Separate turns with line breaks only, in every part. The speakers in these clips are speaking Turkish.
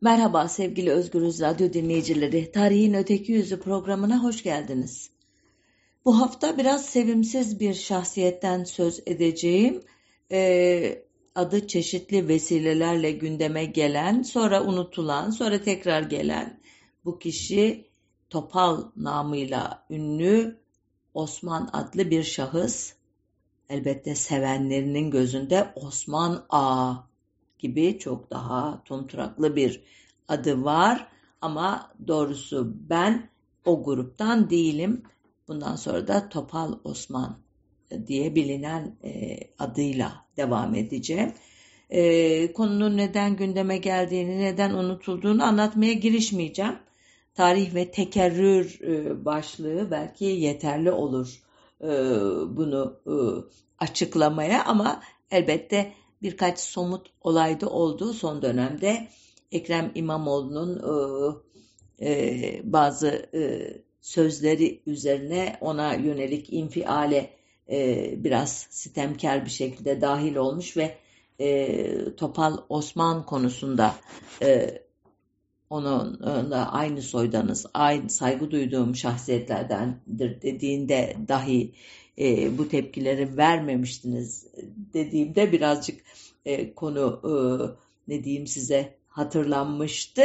Merhaba sevgili Özgürüz Radyo dinleyicileri. Tarihin Öteki Yüzü programına hoş geldiniz. Bu hafta biraz sevimsiz bir şahsiyetten söz edeceğim. Ee, adı çeşitli vesilelerle gündeme gelen, sonra unutulan, sonra tekrar gelen bu kişi Topal namıyla ünlü Osman adlı bir şahıs. Elbette sevenlerinin gözünde Osman A gibi çok daha tumturaklı bir adı var ama doğrusu ben o gruptan değilim. Bundan sonra da Topal Osman diye bilinen e, adıyla devam edeceğim. E, konunun neden gündeme geldiğini, neden unutulduğunu anlatmaya girişmeyeceğim. Tarih ve tekerrür e, başlığı belki yeterli olur e, bunu e, açıklamaya ama elbette birkaç somut olayda oldu son dönemde. Ekrem İmamoğlu'nun e, e, bazı e, sözleri üzerine ona yönelik infiale e, biraz sitemkar bir şekilde dahil olmuş ve e, Topal Osman konusunda e, onun da aynı soydanız, aynı saygı duyduğum şahsiyetlerdendir dediğinde dahi e, bu tepkileri vermemiştiniz dediğimde birazcık e, konu e, ne diyeyim size hatırlanmıştı.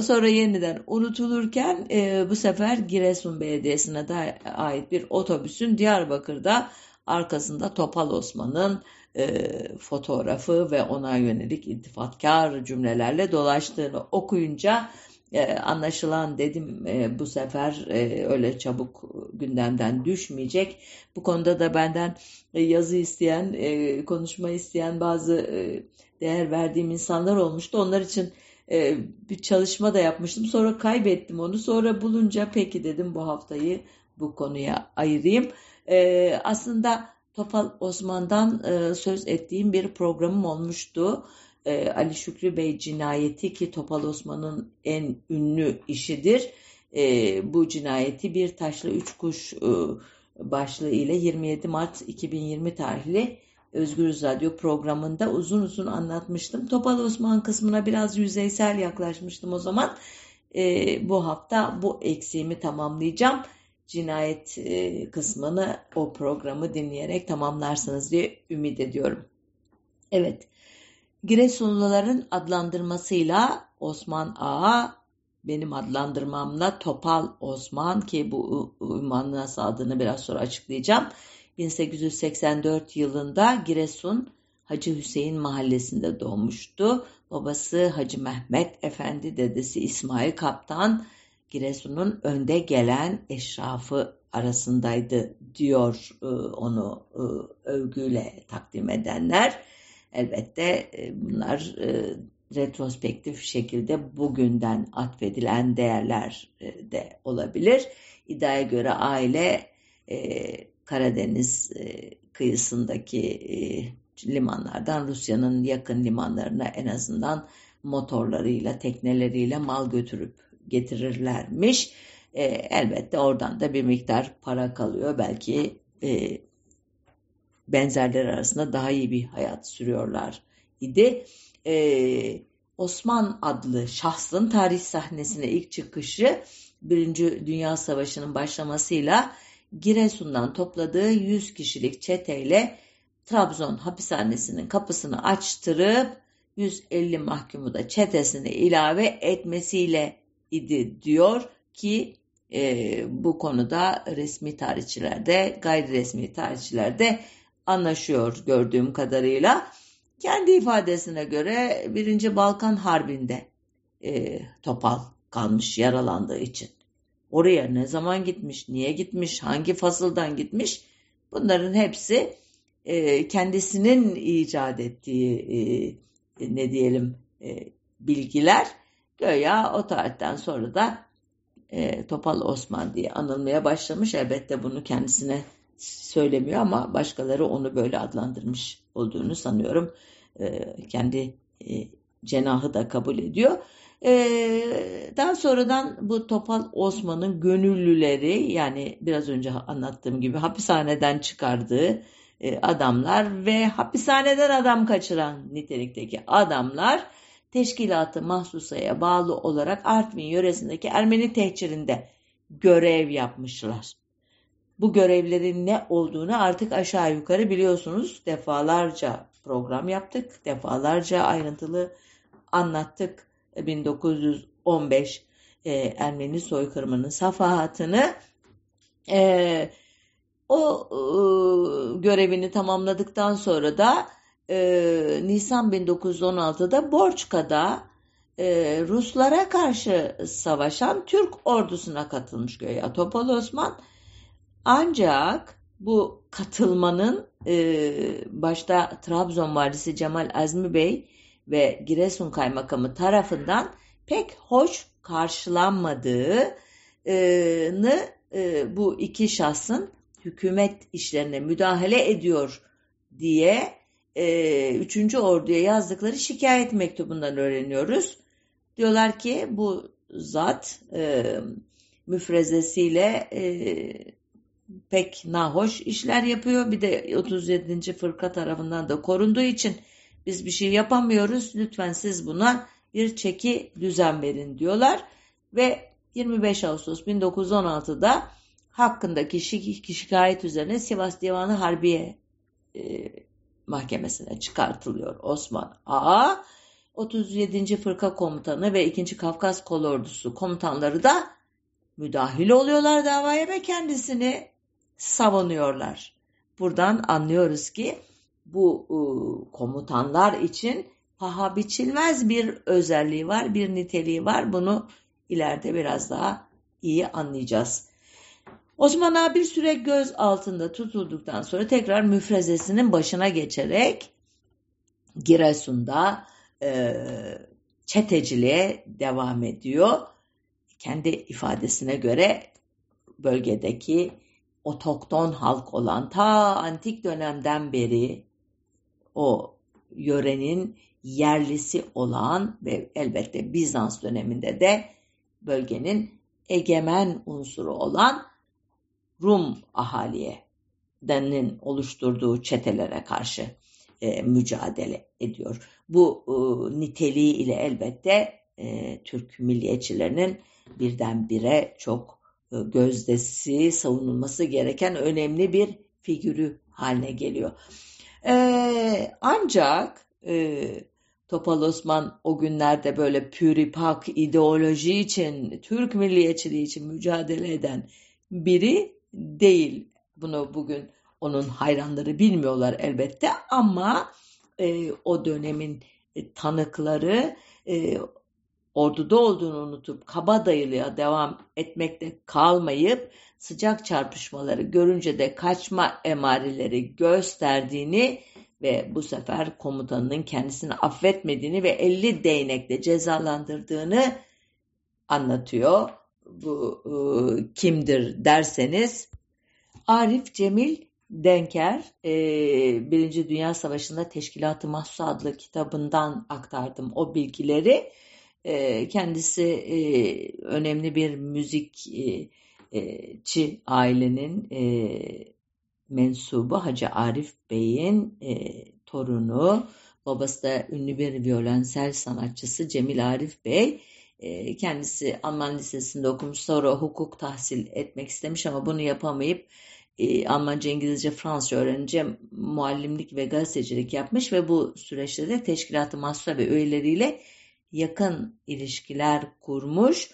Sonra yeniden unutulurken e, bu sefer Giresun Belediyesi'ne da ait bir otobüsün Diyarbakır'da arkasında Topal Osman'ın e, fotoğrafı ve ona yönelik iltifatkar cümlelerle dolaştığını okuyunca e, anlaşılan dedim e, bu sefer e, öyle çabuk gündemden düşmeyecek. Bu konuda da benden yazı isteyen, konuşma isteyen bazı değer verdiğim insanlar olmuştu. Onlar için bir çalışma da yapmıştım. Sonra kaybettim onu. Sonra bulunca peki dedim bu haftayı bu konuya ayırayım. Aslında Topal Osman'dan söz ettiğim bir programım olmuştu. E, Ali Şükrü Bey cinayeti ki Topal Osman'ın en ünlü işidir. E, bu cinayeti bir taşlı üç kuş e, başlığı ile 27 Mart 2020 tarihli Özgür Radyo programında uzun uzun anlatmıştım. Topal Osman kısmına biraz yüzeysel yaklaşmıştım o zaman. E, bu hafta bu eksiğimi tamamlayacağım. Cinayet e, kısmını o programı dinleyerek tamamlarsınız diye ümit ediyorum. Evet, Giresunluların adlandırmasıyla Osman Ağa, benim adlandırmamla Topal Osman ki bu ünvanın nasıl adını biraz sonra açıklayacağım. 1884 yılında Giresun Hacı Hüseyin mahallesinde doğmuştu. Babası Hacı Mehmet Efendi, dedesi İsmail Kaptan, Giresun'un önde gelen eşrafı arasındaydı diyor e, onu e, övgüyle takdim edenler. Elbette e, bunlar retrospektif şekilde bugünden atfedilen değerler de olabilir. İddiaya göre aile Karadeniz kıyısındaki limanlardan Rusya'nın yakın limanlarına en azından motorlarıyla, tekneleriyle mal götürüp getirirlermiş. E, elbette oradan da bir miktar para kalıyor. Belki e, benzerler arasında daha iyi bir hayat sürüyorlar idi. E, Osman adlı şahsın tarih sahnesine ilk çıkışı Birinci Dünya Savaşı'nın başlamasıyla Giresun'dan topladığı 100 kişilik çeteyle Trabzon hapishanesinin kapısını açtırıp 150 mahkumu da çetesine ilave etmesiyle idi diyor ki e, bu konuda resmi tarihçilerde gayri resmi tarihçilerde anlaşıyor gördüğüm kadarıyla. Kendi ifadesine göre birinci Balkan Harbi'nde e, Topal kalmış yaralandığı için. Oraya ne zaman gitmiş, niye gitmiş, hangi fasıldan gitmiş bunların hepsi e, kendisinin icat ettiği e, ne diyelim e, bilgiler Göya o tarihten sonra da e, Topal Osman diye anılmaya başlamış. Elbette bunu kendisine söylemiyor ama başkaları onu böyle adlandırmış olduğunu sanıyorum. E, kendi e, cenahı da kabul ediyor. E, daha sonradan bu Topal Osman'ın gönüllüleri yani biraz önce anlattığım gibi hapishaneden çıkardığı e, adamlar ve hapishaneden adam kaçıran nitelikteki adamlar teşkilatı mahsusaya bağlı olarak Artvin yöresindeki Ermeni tehcirinde görev yapmışlar. Bu görevlerin ne olduğunu artık aşağı yukarı biliyorsunuz. Defalarca program yaptık, defalarca ayrıntılı anlattık. 1915 e, Ermeni soykırımının safahatını e, o e, görevini tamamladıktan sonra da e, Nisan 1916'da Borçka'da e, Ruslara karşı savaşan Türk ordusuna katılmış göya Topal Osman. Ancak bu katılmanın e, başta Trabzon valisi Cemal Azmi Bey ve Giresun Kaymakamı tarafından pek hoş karşılanmadığını e, bu iki şahsın hükümet işlerine müdahale ediyor diye e, 3. Ordu'ya yazdıkları şikayet mektubundan öğreniyoruz. Diyorlar ki bu zat e, müfrezesiyle e, pek nahoş işler yapıyor. Bir de 37. fırka tarafından da korunduğu için biz bir şey yapamıyoruz. Lütfen siz buna bir çeki düzen verin diyorlar. Ve 25 Ağustos 1916'da hakkındaki şikayet üzerine Sivas Divanı Harbiye e, Mahkemesi'ne çıkartılıyor Osman A. 37. Fırka Komutanı ve 2. Kafkas Kolordusu komutanları da müdahil oluyorlar davaya ve kendisini savunuyorlar. Buradan anlıyoruz ki bu e, komutanlar için paha biçilmez bir özelliği var, bir niteliği var. Bunu ileride biraz daha iyi anlayacağız. Osman Ağa bir süre göz altında tutulduktan sonra tekrar müfrezesinin başına geçerek Giresun'da e, çeteciliğe devam ediyor. Kendi ifadesine göre bölgedeki otokton halk olan ta antik dönemden beri o yörenin yerlisi olan ve elbette Bizans döneminde de bölgenin egemen unsuru olan Rum ahaliye denin oluşturduğu çetelere karşı e, mücadele ediyor. Bu e, niteliği ile elbette e, Türk milliyetçilerinin birdenbire çok gözdesi savunulması gereken önemli bir figürü haline geliyor. E, ancak e, Topal Osman o günlerde böyle püripak ideoloji için, Türk milliyetçiliği için mücadele eden biri değil. Bunu bugün onun hayranları bilmiyorlar elbette ama e, o dönemin e, tanıkları e, orduda olduğunu unutup kabadayılığa devam etmekte kalmayıp sıcak çarpışmaları görünce de kaçma emareleri gösterdiğini ve bu sefer komutanının kendisini affetmediğini ve 50 değnekle cezalandırdığını anlatıyor. Bu e, kimdir derseniz Arif Cemil Denker e, Birinci Dünya Savaşı'nda Teşkilat-ı Mahsus adlı kitabından aktardım o bilgileri. E, kendisi e, önemli bir müzikçi ailenin e, mensubu Hacı Arif Bey'in e, torunu. Babası da ünlü bir violensel sanatçısı Cemil Arif Bey. Kendisi Alman Lisesi'nde okumuş sonra hukuk tahsil etmek istemiş ama bunu yapamayıp Almanca, İngilizce, Fransızca öğrenince muallimlik ve gazetecilik yapmış ve bu süreçte de teşkilatı mahsusa ve üyeleriyle yakın ilişkiler kurmuş.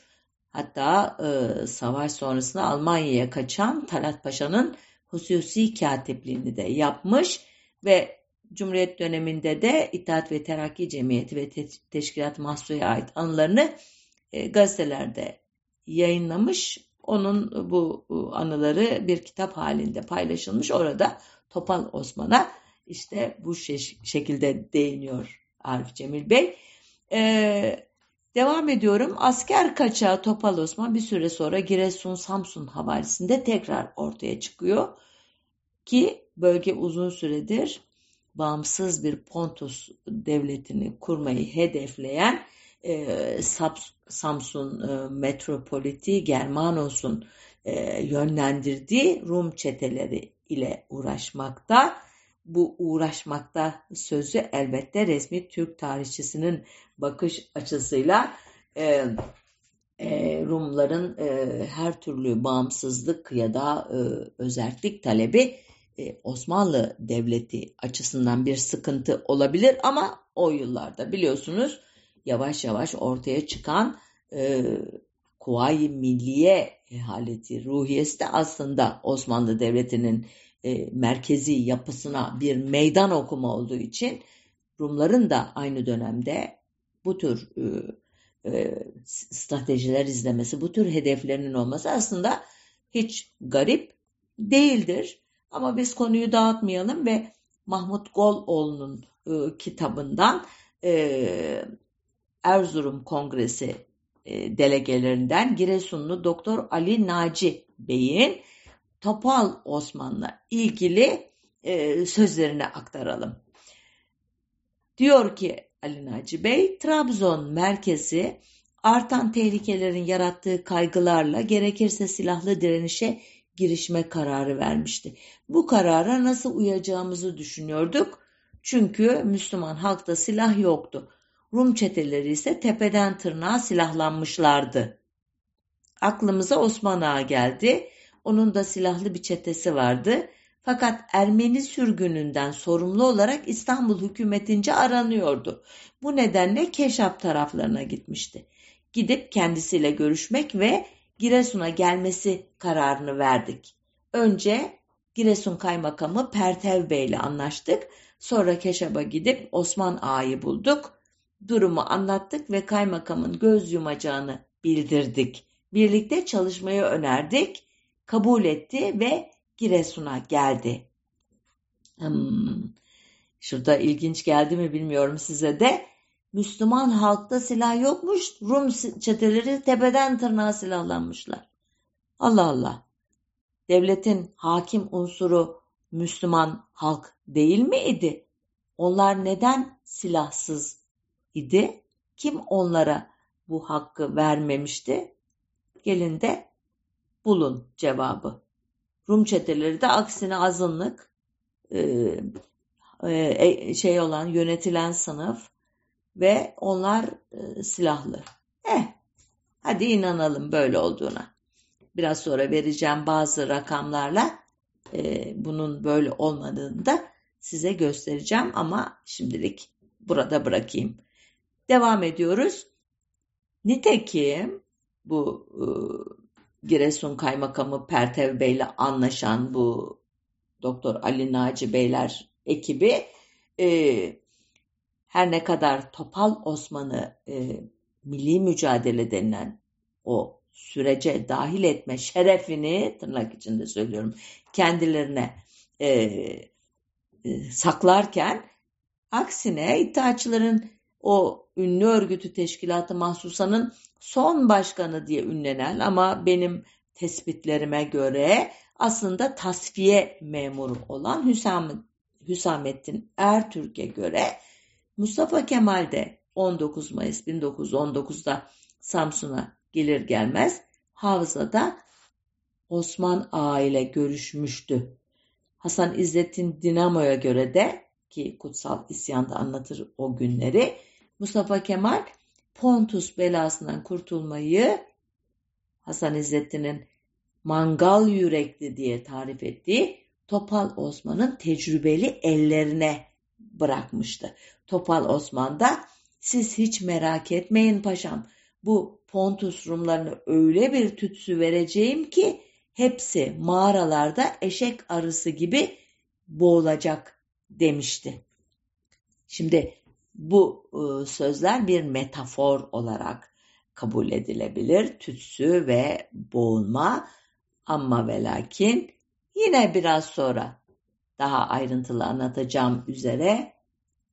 Hatta e, savaş sonrasında Almanya'ya kaçan Talat Paşa'nın hususi katipliğini de yapmış ve Cumhuriyet döneminde de İttihat ve Terakki Cemiyeti ve Te Teşkilat Mahsu'ya ait anılarını e, gazetelerde yayınlamış. Onun bu anıları bir kitap halinde paylaşılmış. Orada Topal Osman'a işte bu şekilde değiniyor Arif Cemil Bey. Ee, devam ediyorum. Asker kaçağı Topal Osman bir süre sonra Giresun Samsun havalisinde tekrar ortaya çıkıyor. Ki bölge uzun süredir bağımsız bir Pontus devletini kurmayı hedefleyen e, Samsun e, metropoliti Germanos'un e, yönlendirdiği Rum çeteleri ile uğraşmakta. Bu uğraşmakta sözü elbette resmi Türk tarihçisinin bakış açısıyla e, e, Rumların e, her türlü bağımsızlık ya da e, özellik talebi e, Osmanlı Devleti açısından bir sıkıntı olabilir. Ama o yıllarda biliyorsunuz yavaş yavaş ortaya çıkan e, Kuvayi Milliye haleti ruhiyesi de aslında Osmanlı Devleti'nin e, merkezi yapısına bir meydan okuma olduğu için Rumların da aynı dönemde bu tür e, e, stratejiler izlemesi, bu tür hedeflerinin olması aslında hiç garip değildir. Ama biz konuyu dağıtmayalım ve Mahmut Goloğlu'nun e, kitabından e, Erzurum Kongresi e, delegelerinden Giresunlu Doktor Ali Naci Bey'in Topal Osman'la ilgili e, sözlerini aktaralım. Diyor ki Ali Naci Bey, Trabzon merkezi artan tehlikelerin yarattığı kaygılarla gerekirse silahlı direnişe girişme kararı vermişti. Bu karara nasıl uyacağımızı düşünüyorduk. Çünkü Müslüman halkta silah yoktu. Rum çeteleri ise tepeden tırnağa silahlanmışlardı. Aklımıza Osman Ağa geldi. Onun da silahlı bir çetesi vardı. Fakat Ermeni sürgününden sorumlu olarak İstanbul hükümetince aranıyordu. Bu nedenle Keşap taraflarına gitmişti. Gidip kendisiyle görüşmek ve Giresun'a gelmesi kararını verdik. Önce Giresun Kaymakamı Pertev Bey ile anlaştık. Sonra Keşap'a gidip Osman Ağa'yı bulduk. Durumu anlattık ve kaymakamın göz yumacağını bildirdik. Birlikte çalışmayı önerdik. Kabul etti ve Giresun'a geldi. Hmm. Şurada ilginç geldi mi bilmiyorum size de. Müslüman halkta silah yokmuş. Rum çeteleri tepeden tırnağa silahlanmışlar. Allah Allah. Devletin hakim unsuru Müslüman halk değil mi idi? Onlar neden silahsız idi? Kim onlara bu hakkı vermemişti? Gelin de bulun cevabı. Rum çeteleri de aksine azınlık e, e, şey olan yönetilen sınıf ve onlar e, silahlı. Eh, hadi inanalım böyle olduğuna. Biraz sonra vereceğim bazı rakamlarla e, bunun böyle olmadığını da size göstereceğim ama şimdilik burada bırakayım. Devam ediyoruz. Nitekim bu e, Giresun Kaymakamı Pertev Bey ile anlaşan bu Doktor Ali Naci Beyler ekibi e, her ne kadar Topal Osman'ı e, milli mücadele denilen o sürece dahil etme şerefini tırnak içinde söylüyorum kendilerine e, e, saklarken aksine iddiaçıların o ünlü örgütü teşkilatı mahsusanın son başkanı diye ünlenen ama benim tespitlerime göre aslında tasfiye memuru olan Hüsam, Hüsamettin Ertürk'e göre Mustafa Kemal de 19 Mayıs 1919'da Samsun'a gelir gelmez Havza'da Osman Ağa ile görüşmüştü. Hasan İzzettin Dinamo'ya göre de ki Kutsal İsyan'da anlatır o günleri Mustafa Kemal Pontus belasından kurtulmayı Hasan İzzettin'in mangal yürekli diye tarif ettiği Topal Osman'ın tecrübeli ellerine bırakmıştı. Topal Osman da siz hiç merak etmeyin paşam bu Pontus Rumlarını öyle bir tütsü vereceğim ki hepsi mağaralarda eşek arısı gibi boğulacak demişti. Şimdi bu e, sözler bir metafor olarak kabul edilebilir. Tütsü ve boğulma ama ve lakin yine biraz sonra daha ayrıntılı anlatacağım üzere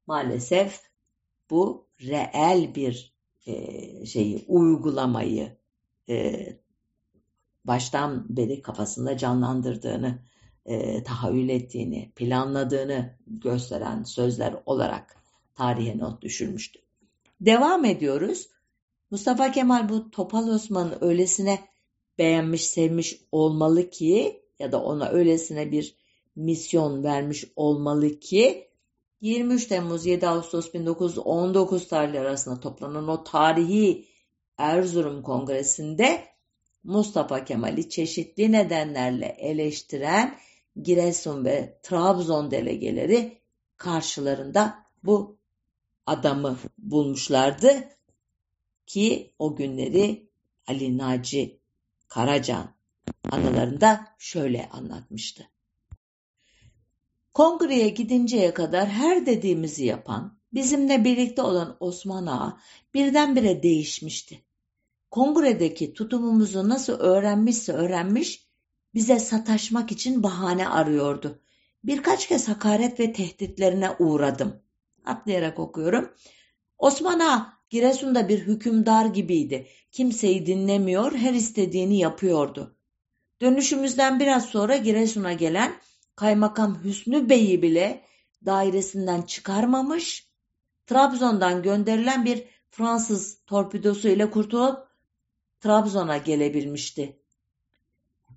maalesef bu reel bir e, şeyi uygulamayı e, baştan beri kafasında canlandırdığını, e, tahayyül ettiğini, planladığını gösteren sözler olarak tarihe not düşürmüştü. Devam ediyoruz. Mustafa Kemal bu Topal Osman'ı öylesine beğenmiş, sevmiş olmalı ki ya da ona öylesine bir misyon vermiş olmalı ki 23 Temmuz 7 Ağustos 1919 tarihleri arasında toplanan o tarihi Erzurum Kongresi'nde Mustafa Kemal'i çeşitli nedenlerle eleştiren Giresun ve Trabzon delegeleri karşılarında bu adamı bulmuşlardı ki o günleri Ali Naci Karacan anılarında şöyle anlatmıştı. Kongreye gidinceye kadar her dediğimizi yapan, bizimle birlikte olan Osman Ağa birdenbire değişmişti. Kongredeki tutumumuzu nasıl öğrenmişse öğrenmiş, bize sataşmak için bahane arıyordu. Birkaç kez hakaret ve tehditlerine uğradım. Atlayarak okuyorum. Osman Ağa Giresun'da bir hükümdar gibiydi. Kimseyi dinlemiyor, her istediğini yapıyordu. Dönüşümüzden biraz sonra Giresun'a gelen Kaymakam Hüsnü Bey'i bile dairesinden çıkarmamış, Trabzon'dan gönderilen bir Fransız torpidosu ile kurtulup Trabzon'a gelebilmişti.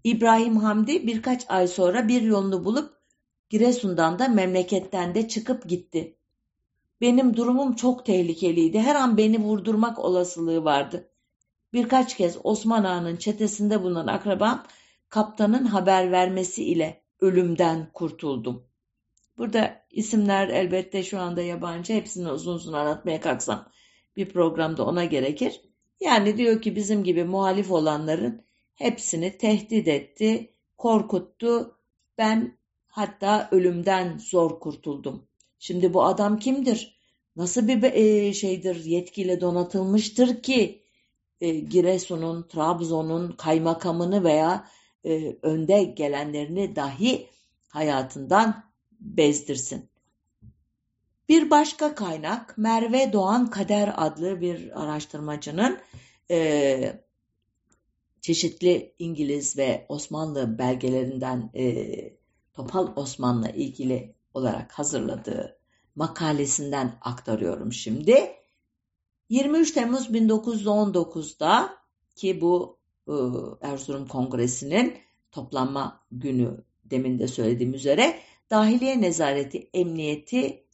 İbrahim Hamdi birkaç ay sonra bir yolunu bulup Giresun'dan da memleketten de çıkıp gitti. Benim durumum çok tehlikeliydi. Her an beni vurdurmak olasılığı vardı. Birkaç kez Osman Ağa'nın çetesinde bulunan akrabam kaptanın haber vermesi ile ölümden kurtuldum. Burada isimler elbette şu anda yabancı. Hepsini uzun uzun anlatmaya kalksam bir programda ona gerekir. Yani diyor ki bizim gibi muhalif olanların hepsini tehdit etti, korkuttu. Ben hatta ölümden zor kurtuldum. Şimdi bu adam kimdir? Nasıl bir e, şeydir, yetkiyle donatılmıştır ki e, Giresun'un, Trabzon'un kaymakamını veya e, önde gelenlerini dahi hayatından bezdirsin. Bir başka kaynak Merve Doğan Kader adlı bir araştırmacının çeşitli İngiliz ve Osmanlı belgelerinden Topal Osman'la ilgili olarak hazırladığı makalesinden aktarıyorum şimdi. 23 Temmuz 1919'da ki bu e, Erzurum Kongresi'nin toplanma günü demin de söylediğim üzere Dahiliye Nezareti Emniyeti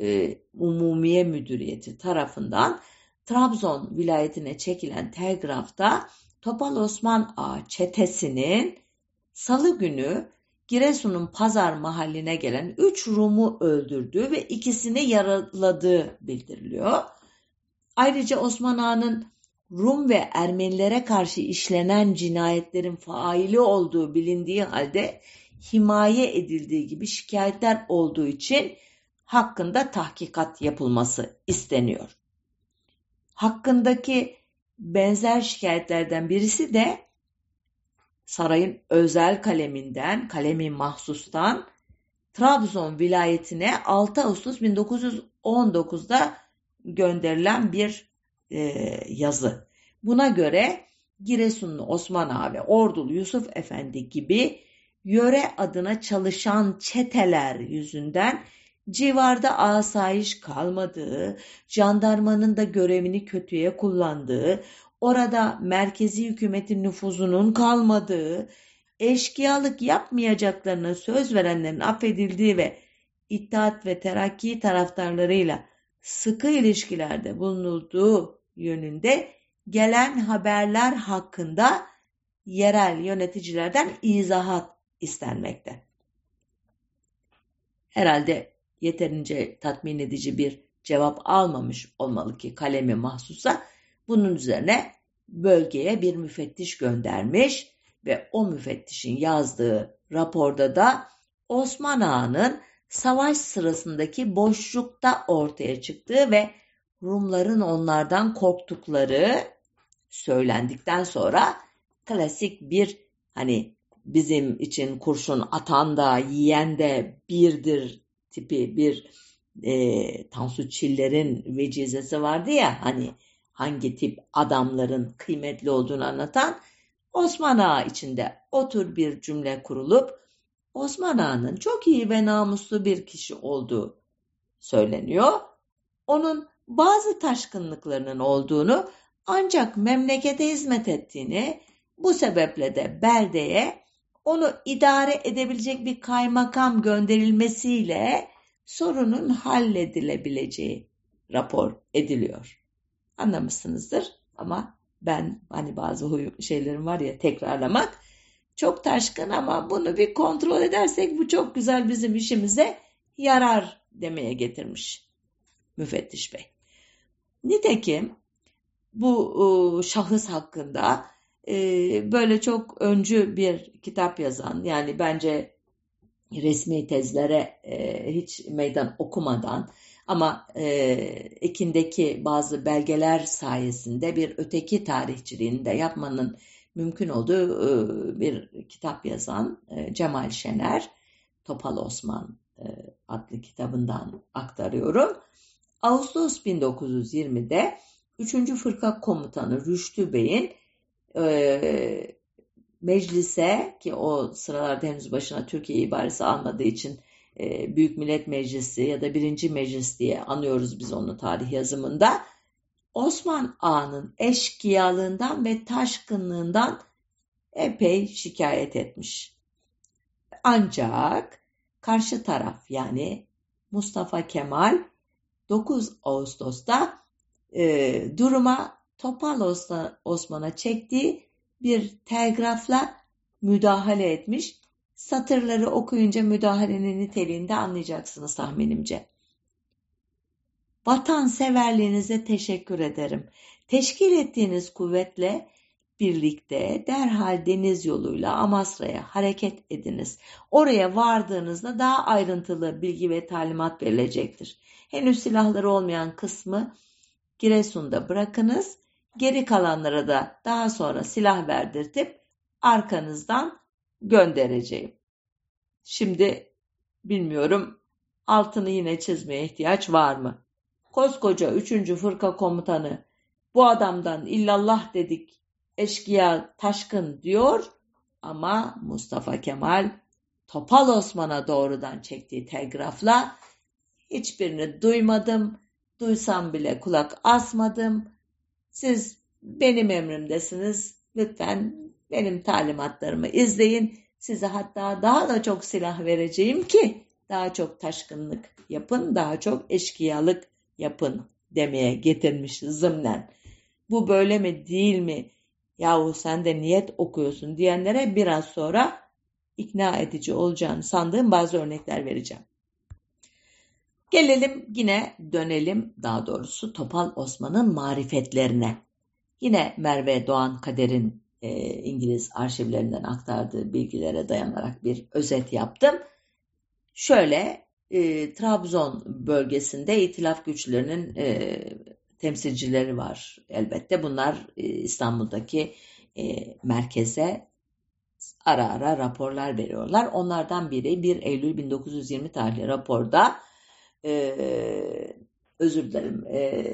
e, Umumiye Müdüriyeti tarafından Trabzon vilayetine çekilen telgrafta Topal Osman Ağa çetesinin salı günü Giresun'un Pazar mahalline gelen üç Rum'u öldürdüğü ve ikisini yaraladığı bildiriliyor. Ayrıca Osman Ağa'nın Rum ve Ermenilere karşı işlenen cinayetlerin faili olduğu bilindiği halde himaye edildiği gibi şikayetler olduğu için hakkında tahkikat yapılması isteniyor. Hakkındaki benzer şikayetlerden birisi de sarayın özel kaleminden, kalemi mahsustan Trabzon vilayetine 6 Ağustos 1919'da gönderilen bir e, yazı. Buna göre Giresunlu Osman Ağa Ordulu Yusuf Efendi gibi yöre adına çalışan çeteler yüzünden civarda asayiş kalmadığı, jandarmanın da görevini kötüye kullandığı, orada merkezi hükümetin nüfuzunun kalmadığı, eşkıyalık yapmayacaklarına söz verenlerin affedildiği ve İttihat ve Terakki taraftarlarıyla sıkı ilişkilerde bulunulduğu yönünde gelen haberler hakkında yerel yöneticilerden izahat istenmekte. Herhalde yeterince tatmin edici bir cevap almamış olmalı ki kalemi mahsusa bunun üzerine bölgeye bir müfettiş göndermiş ve o müfettişin yazdığı raporda da Osman Ağa'nın savaş sırasındaki boşlukta ortaya çıktığı ve Rumların onlardan korktukları söylendikten sonra klasik bir hani bizim için kurşun atan da yiyen de birdir tipi bir e, Tansu Çiller'in vecizesi vardı ya hani hangi tip adamların kıymetli olduğunu anlatan Osman Ağa içinde otur bir cümle kurulup Osman Ağa'nın çok iyi ve namuslu bir kişi olduğu söyleniyor. Onun bazı taşkınlıklarının olduğunu ancak memlekete hizmet ettiğini bu sebeple de beldeye onu idare edebilecek bir kaymakam gönderilmesiyle sorunun halledilebileceği rapor ediliyor. Anlamışsınızdır ama ben hani bazı huy şeylerim var ya tekrarlamak çok taşkın ama bunu bir kontrol edersek bu çok güzel bizim işimize yarar demeye getirmiş müfettiş bey. Nitekim bu şahıs hakkında e, böyle çok öncü bir kitap yazan yani bence resmi tezlere e, hiç meydan okumadan ama e, ekindeki bazı belgeler sayesinde bir öteki tarihçiliğini de yapmanın mümkün olduğu e, bir kitap yazan e, Cemal Şener, Topal Osman e, adlı kitabından aktarıyorum. Ağustos 1920'de 3. Fırka Komutanı Rüştü Bey'in e, meclise ki o sıralarda henüz başına Türkiye ibaresi almadığı için e, Büyük Millet Meclisi ya da Birinci Meclis diye anıyoruz biz onu tarih yazımında. Osman Ağa'nın eşkıyalığından ve taşkınlığından epey şikayet etmiş. Ancak karşı taraf yani Mustafa Kemal 9 Ağustos'ta e, duruma Topal Osman'a çektiği bir telgrafla müdahale etmiş. Satırları okuyunca müdahalenin niteliğini anlayacaksınız tahminimce. Vatanseverliğinize teşekkür ederim. Teşkil ettiğiniz kuvvetle birlikte derhal deniz yoluyla Amasra'ya hareket ediniz. Oraya vardığınızda daha ayrıntılı bilgi ve talimat verilecektir. Henüz silahları olmayan kısmı Giresun'da bırakınız. Geri kalanlara da daha sonra silah verdirtip arkanızdan göndereceğim. Şimdi bilmiyorum altını yine çizmeye ihtiyaç var mı? Koskoca 3. fırka komutanı bu adamdan illallah dedik eşkıya taşkın diyor ama Mustafa Kemal Topal Osman'a doğrudan çektiği telgrafla hiçbirini duymadım, duysam bile kulak asmadım. Siz benim emrimdesiniz. Lütfen benim talimatlarımı izleyin. Size hatta daha da çok silah vereceğim ki daha çok taşkınlık yapın, daha çok eşkıyalık yapın demeye getirmiş zımnen. Bu böyle mi değil mi? Yahu sen de niyet okuyorsun diyenlere biraz sonra ikna edici olacağını sandığım bazı örnekler vereceğim. Gelelim yine dönelim daha doğrusu Topal Osman'ın marifetlerine. Yine Merve Doğan Kader'in e, İngiliz arşivlerinden aktardığı bilgilere dayanarak bir özet yaptım. Şöyle e, Trabzon bölgesinde itilaf güçlerinin e, temsilcileri var elbette. Bunlar e, İstanbul'daki e, merkeze ara ara raporlar veriyorlar. Onlardan biri 1 Eylül 1920 tarihli raporda e, özür dilerim e,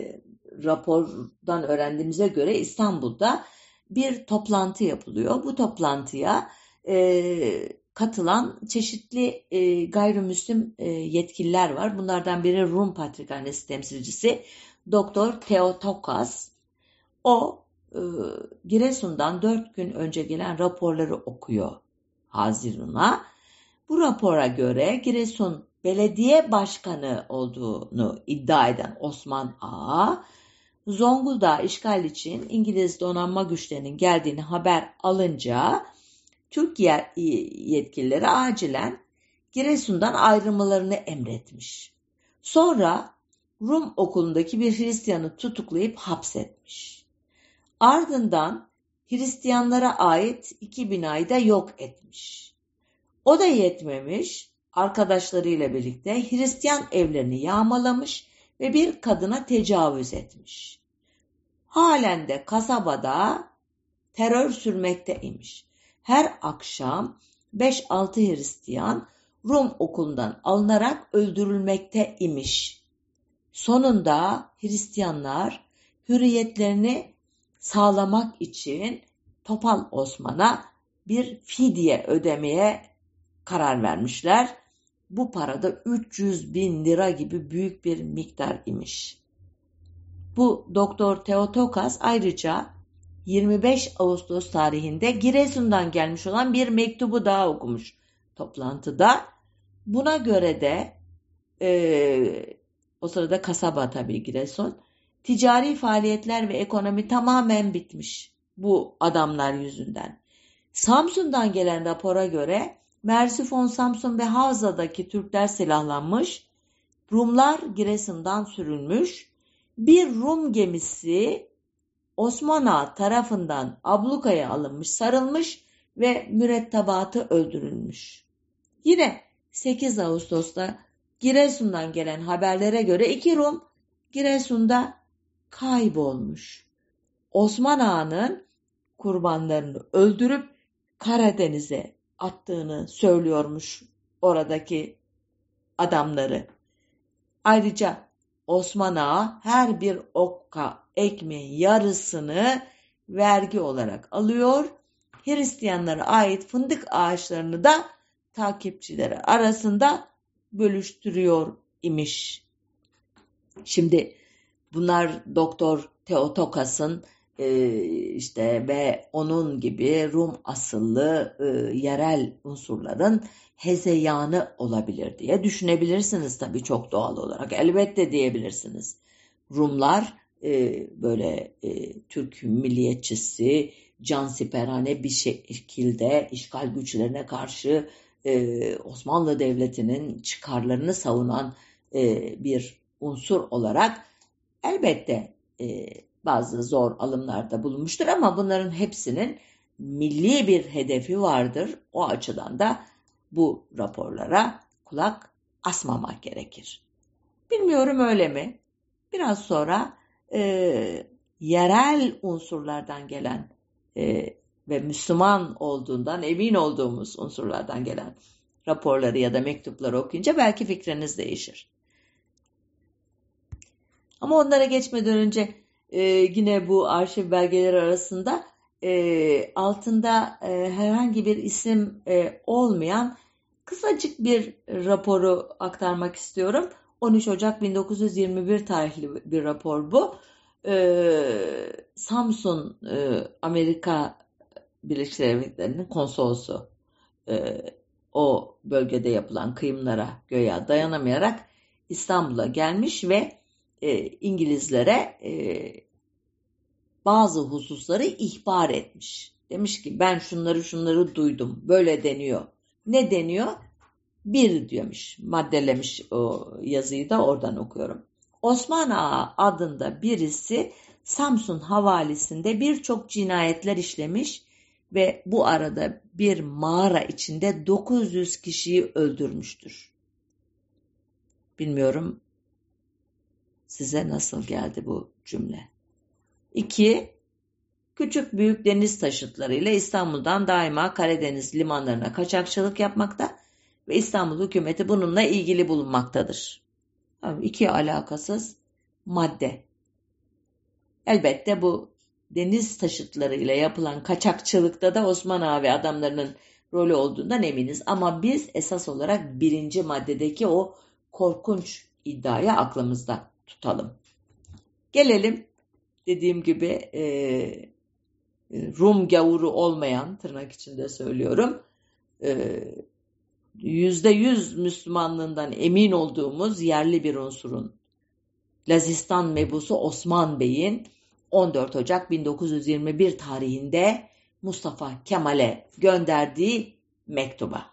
rapordan öğrendiğimize göre İstanbul'da bir toplantı yapılıyor. Bu toplantıya e, katılan çeşitli e, gayrimüslim e, yetkililer var. Bunlardan biri Rum Patrikhanesi temsilcisi Doktor Theotokas. O e, Giresun'dan dört gün önce gelen raporları okuyor Haziran'a. Bu rapora göre Giresun belediye başkanı olduğunu iddia eden Osman Ağa, Zonguldak işgal için İngiliz donanma güçlerinin geldiğini haber alınca Türkiye yetkilileri acilen Giresun'dan ayrılmalarını emretmiş. Sonra Rum okulundaki bir Hristiyanı tutuklayıp hapsetmiş. Ardından Hristiyanlara ait iki binayı da yok etmiş. O da yetmemiş, arkadaşlarıyla birlikte Hristiyan evlerini yağmalamış ve bir kadına tecavüz etmiş. Halen de kasabada terör sürmekteymiş. Her akşam 5-6 Hristiyan Rum okulundan alınarak öldürülmekte imiş. Sonunda Hristiyanlar hürriyetlerini sağlamak için Topal Osman'a bir fidye ödemeye karar vermişler. Bu parada 300 bin lira gibi büyük bir miktar imiş. Bu Doktor Teotokas ayrıca 25 Ağustos tarihinde Giresun'dan gelmiş olan bir mektubu daha okumuş toplantıda. Buna göre de e, o sırada kasaba tabii Giresun. Ticari faaliyetler ve ekonomi tamamen bitmiş bu adamlar yüzünden. Samsun'dan gelen rapora göre Mersifon, Samsun ve Havza'daki Türkler silahlanmış, Rumlar Giresun'dan sürülmüş, bir Rum gemisi Osman tarafından ablukaya alınmış, sarılmış ve mürettebatı öldürülmüş. Yine 8 Ağustos'ta Giresun'dan gelen haberlere göre iki Rum Giresun'da kaybolmuş. Osman Ağa'nın kurbanlarını öldürüp Karadeniz'e attığını söylüyormuş oradaki adamları. Ayrıca Osman Ağa her bir okka ekmeğin yarısını vergi olarak alıyor. Hristiyanlara ait fındık ağaçlarını da takipçileri arasında bölüştürüyor imiş. Şimdi bunlar Doktor Teotokas'ın işte ve onun gibi Rum asıllı e, yerel unsurların hezeyanı olabilir diye düşünebilirsiniz tabii çok doğal olarak. Elbette diyebilirsiniz. Rumlar e, böyle e, Türk milliyetçisi, cansiperane bir şekilde işgal güçlerine karşı e, Osmanlı Devleti'nin çıkarlarını savunan e, bir unsur olarak elbette e, bazı zor alımlarda bulunmuştur ama bunların hepsinin milli bir hedefi vardır. O açıdan da bu raporlara kulak asmamak gerekir. Bilmiyorum öyle mi? Biraz sonra e, yerel unsurlardan gelen e, ve Müslüman olduğundan emin olduğumuz unsurlardan gelen raporları ya da mektupları okuyunca belki fikriniz değişir. Ama onlara geçmeden önce e, yine bu arşiv belgeleri arasında e, altında e, herhangi bir isim e, olmayan kısacık bir raporu aktarmak istiyorum. 13 Ocak 1921 tarihli bir rapor bu. E, Samsun e, Amerika Birleşik Devletleri'nin konsolosu e, o bölgede yapılan kıyımlara göya dayanamayarak İstanbul'a gelmiş ve e, İngilizlere e, bazı hususları ihbar etmiş. Demiş ki ben şunları şunları duydum. Böyle deniyor. Ne deniyor? Bir diyormuş. Maddelemiş o yazıyı da oradan okuyorum. Osman Ağa adında birisi Samsun havalisinde birçok cinayetler işlemiş ve bu arada bir mağara içinde 900 kişiyi öldürmüştür. Bilmiyorum size nasıl geldi bu cümle. 2. Küçük büyük deniz taşıtlarıyla İstanbul'dan daima Karadeniz limanlarına kaçakçılık yapmakta ve İstanbul hükümeti bununla ilgili bulunmaktadır. İki alakasız madde. Elbette bu deniz taşıtlarıyla yapılan kaçakçılıkta da Osman Ağa ve adamlarının rolü olduğundan eminiz. Ama biz esas olarak birinci maddedeki o korkunç iddiayı aklımızda tutalım. Gelelim dediğim gibi e, Rum gavuru olmayan tırnak içinde söylüyorum e, yüzde yüz Müslümanlığından emin olduğumuz yerli bir unsurun Lazistan mebusu Osman Bey'in 14 Ocak 1921 tarihinde Mustafa Kemal'e gönderdiği mektuba.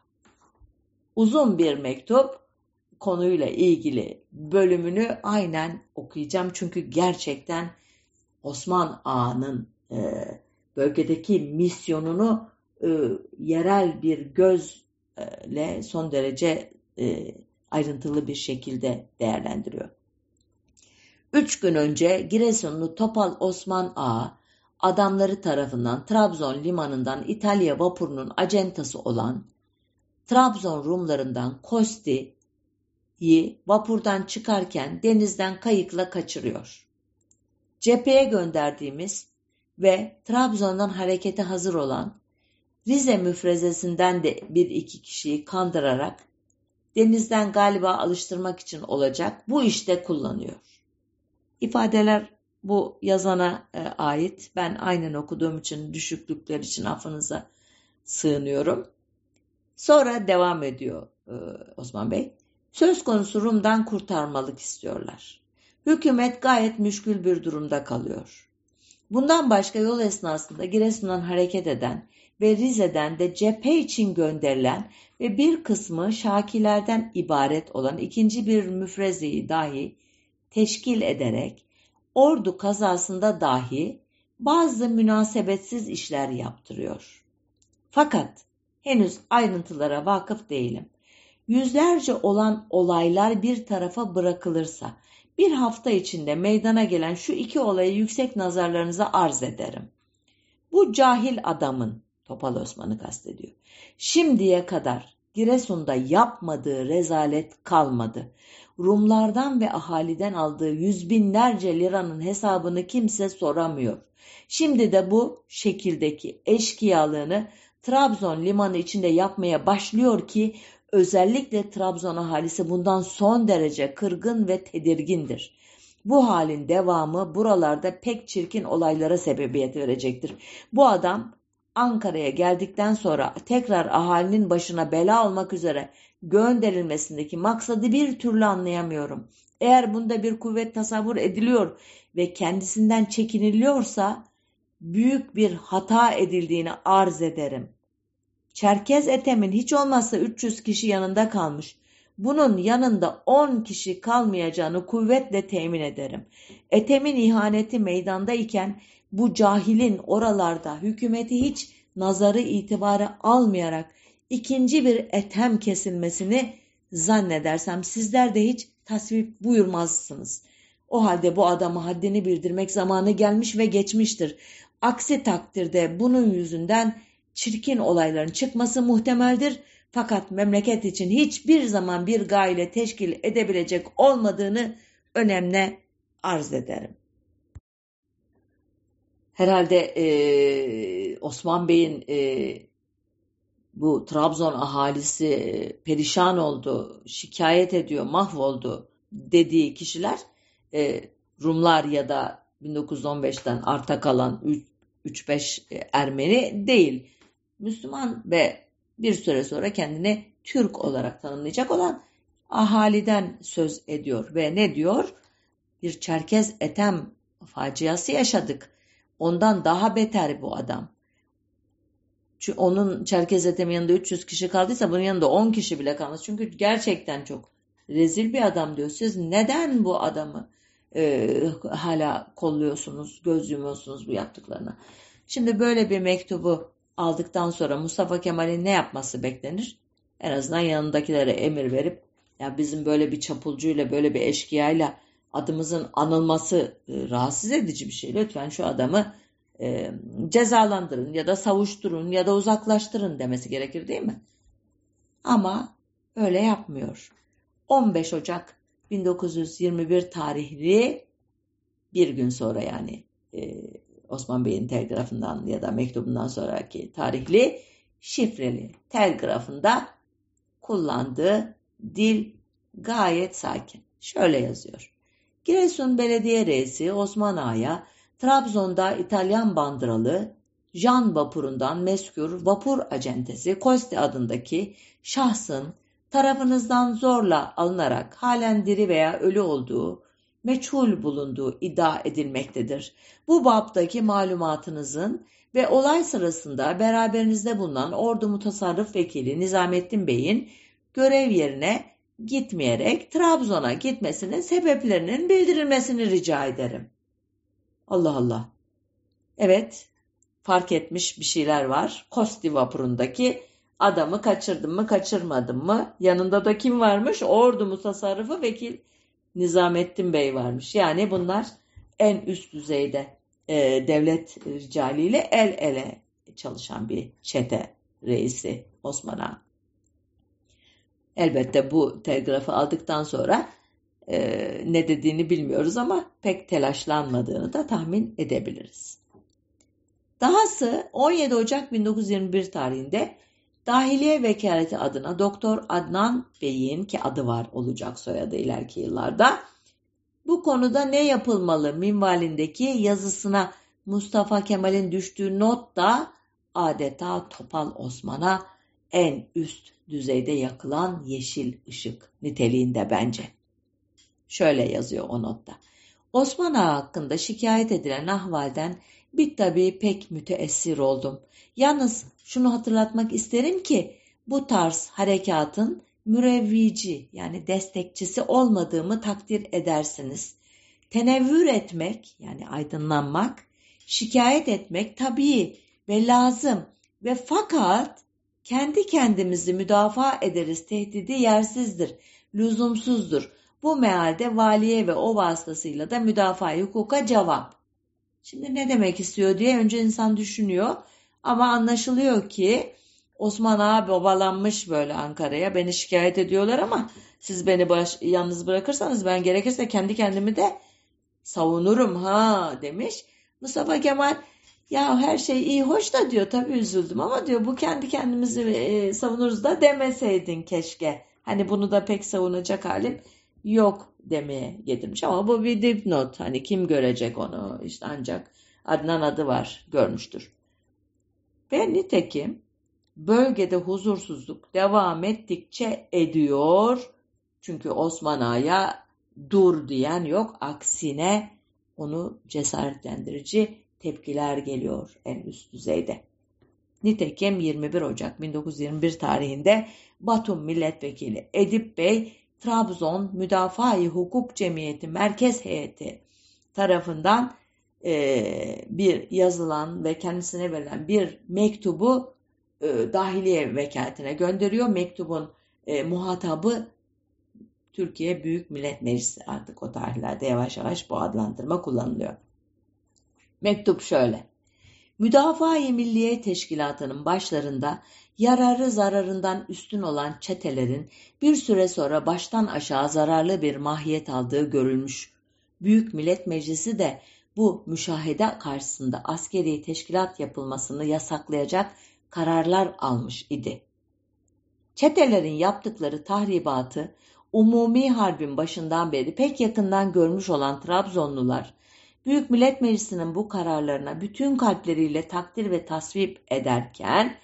Uzun bir mektup konuyla ilgili bölümünü aynen okuyacağım çünkü gerçekten Osman Ağa'nın e, bölgedeki misyonunu e, yerel bir gözle son derece e, ayrıntılı bir şekilde değerlendiriyor. Üç gün önce Giresunlu Topal Osman Ağa, adamları tarafından Trabzon limanından İtalya vapurunun acentası olan Trabzon Rumlarından Kosti'yi vapurdan çıkarken denizden kayıkla kaçırıyor. Cepheye gönderdiğimiz ve Trabzon'dan harekete hazır olan Rize müfrezesinden de bir iki kişiyi kandırarak denizden galiba alıştırmak için olacak bu işte kullanıyor. İfadeler bu yazana e, ait. Ben aynen okuduğum için düşüklükler için affınıza sığınıyorum. Sonra devam ediyor e, Osman Bey. Söz konusu Rum'dan kurtarmalık istiyorlar. Hükümet gayet müşkül bir durumda kalıyor. Bundan başka yol esnasında Giresun'dan hareket eden ve Rize'den de cephe için gönderilen ve bir kısmı Şakilerden ibaret olan ikinci bir müfrezeyi dahi teşkil ederek ordu kazasında dahi bazı münasebetsiz işler yaptırıyor. Fakat henüz ayrıntılara vakıf değilim. Yüzlerce olan olaylar bir tarafa bırakılırsa bir hafta içinde meydana gelen şu iki olayı yüksek nazarlarınıza arz ederim. Bu cahil adamın, Topal Osman'ı kastediyor, şimdiye kadar Giresun'da yapmadığı rezalet kalmadı. Rumlardan ve ahaliden aldığı yüz binlerce liranın hesabını kimse soramıyor. Şimdi de bu şekildeki eşkıyalığını Trabzon limanı içinde yapmaya başlıyor ki özellikle Trabzon ahalisi bundan son derece kırgın ve tedirgindir. Bu halin devamı buralarda pek çirkin olaylara sebebiyet verecektir. Bu adam Ankara'ya geldikten sonra tekrar ahalinin başına bela olmak üzere gönderilmesindeki maksadı bir türlü anlayamıyorum. Eğer bunda bir kuvvet tasavvur ediliyor ve kendisinden çekiniliyorsa büyük bir hata edildiğini arz ederim. Çerkez Ethem'in hiç olmazsa 300 kişi yanında kalmış. Bunun yanında 10 kişi kalmayacağını kuvvetle temin ederim. Ethem'in ihaneti meydanda iken bu cahilin oralarda hükümeti hiç nazarı itibarı almayarak ikinci bir etem kesilmesini zannedersem sizler de hiç tasvip buyurmazsınız. O halde bu adamı haddini bildirmek zamanı gelmiş ve geçmiştir. Aksi takdirde bunun yüzünden çirkin olayların çıkması muhtemeldir. Fakat memleket için hiçbir zaman bir gayle teşkil edebilecek olmadığını önemli arz ederim. Herhalde e, Osman Bey'in e, bu Trabzon ahalisi perişan oldu, şikayet ediyor, mahvoldu dediği kişiler e, Rumlar ya da 1915'ten arta kalan 3-5 Ermeni değil. Müslüman ve bir süre sonra kendini Türk olarak tanımlayacak olan ahaliden söz ediyor ve ne diyor? Bir Çerkez etem faciası yaşadık. Ondan daha beter bu adam. Çünkü onun Çerkez etemi yanında 300 kişi kaldıysa bunun yanında 10 kişi bile kalmaz. Çünkü gerçekten çok rezil bir adam diyor. Siz neden bu adamı e, hala kolluyorsunuz, göz yumuyorsunuz bu yaptıklarına? Şimdi böyle bir mektubu aldıktan sonra Mustafa Kemal'in ne yapması beklenir? En azından yanındakilere emir verip ya bizim böyle bir çapulcuyla böyle bir eşkıyayla adımızın anılması e, rahatsız edici bir şey. Lütfen şu adamı e, cezalandırın ya da savuşturun ya da uzaklaştırın demesi gerekir değil mi? Ama öyle yapmıyor. 15 Ocak 1921 tarihli bir gün sonra yani e, Osman Bey'in telgrafından ya da mektubundan sonraki tarihli şifreli telgrafında kullandığı dil gayet sakin. Şöyle yazıyor. Giresun Belediye Reisi Osman Ağa'ya Trabzon'da İtalyan bandıralı Jan vapurundan meskür vapur acentesi Kosti adındaki şahsın tarafınızdan zorla alınarak halen diri veya ölü olduğu meçhul bulunduğu iddia edilmektedir. Bu baptaki malumatınızın ve olay sırasında beraberinizde bulunan ordu mutasarrıf vekili Nizamettin Bey'in görev yerine gitmeyerek Trabzon'a gitmesinin sebeplerinin bildirilmesini rica ederim. Allah Allah. Evet, fark etmiş bir şeyler var. Kosti vapurundaki adamı kaçırdım mı kaçırmadım mı? Yanında da kim varmış? Ordu mutasarrıfı vekil Nizamettin Bey varmış. Yani bunlar en üst düzeyde e, devlet ricaliyle el ele çalışan bir çete reisi Osman Ağa. Elbette bu telgrafı aldıktan sonra e, ne dediğini bilmiyoruz ama pek telaşlanmadığını da tahmin edebiliriz. Dahası 17 Ocak 1921 tarihinde Dahiliye Vekaleti adına Doktor Adnan Bey'in ki adı var olacak soyadı ileriki yıllarda bu konuda ne yapılmalı minvalindeki yazısına Mustafa Kemal'in düştüğü not da adeta Topal Osman'a en üst düzeyde yakılan yeşil ışık niteliğinde bence. Şöyle yazıyor o notta. Osman Ağa hakkında şikayet edilen ahvalden bir tabii pek müteessir oldum. Yalnız şunu hatırlatmak isterim ki bu tarz harekatın mürevvici yani destekçisi olmadığımı takdir edersiniz. Tenevvür etmek yani aydınlanmak, şikayet etmek tabii ve lazım ve fakat kendi kendimizi müdafaa ederiz tehdidi yersizdir, lüzumsuzdur. Bu mealde valiye ve o vasıtasıyla da müdafaa hukuka cevap. Şimdi ne demek istiyor diye önce insan düşünüyor ama anlaşılıyor ki Osman Ağa babalanmış böyle Ankara'ya. Beni şikayet ediyorlar ama siz beni baş, yalnız bırakırsanız ben gerekirse kendi kendimi de savunurum ha demiş. Mustafa Kemal ya her şey iyi hoş da diyor tabii üzüldüm ama diyor bu kendi kendimizi e, savunuruz da demeseydin keşke. Hani bunu da pek savunacak halim yok demeye getirmiş ama bu bir dipnot. Hani kim görecek onu işte ancak Adnan adı var görmüştür. Ve nitekim bölgede huzursuzluk devam ettikçe ediyor. Çünkü Osman Ağa'ya dur diyen yok. Aksine onu cesaretlendirici tepkiler geliyor en üst düzeyde. Nitekim 21 Ocak 1921 tarihinde Batum Milletvekili Edip Bey Trabzon Müdafaa-i Hukuk Cemiyeti Merkez Heyeti tarafından e, bir yazılan ve kendisine verilen bir mektubu e, dahiliye vekaletine gönderiyor. Mektubun e, muhatabı Türkiye Büyük Millet Meclisi artık o tarihlerde yavaş yavaş bu adlandırma kullanılıyor. Mektup şöyle. Müdafaa-i Milliye Teşkilatı'nın başlarında yararı zararından üstün olan çetelerin bir süre sonra baştan aşağı zararlı bir mahiyet aldığı görülmüş. Büyük Millet Meclisi de bu müşahede karşısında askeri teşkilat yapılmasını yasaklayacak kararlar almış idi. Çetelerin yaptıkları tahribatı umumi harbin başından beri pek yakından görmüş olan Trabzonlular, Büyük Millet Meclisi'nin bu kararlarına bütün kalpleriyle takdir ve tasvip ederken,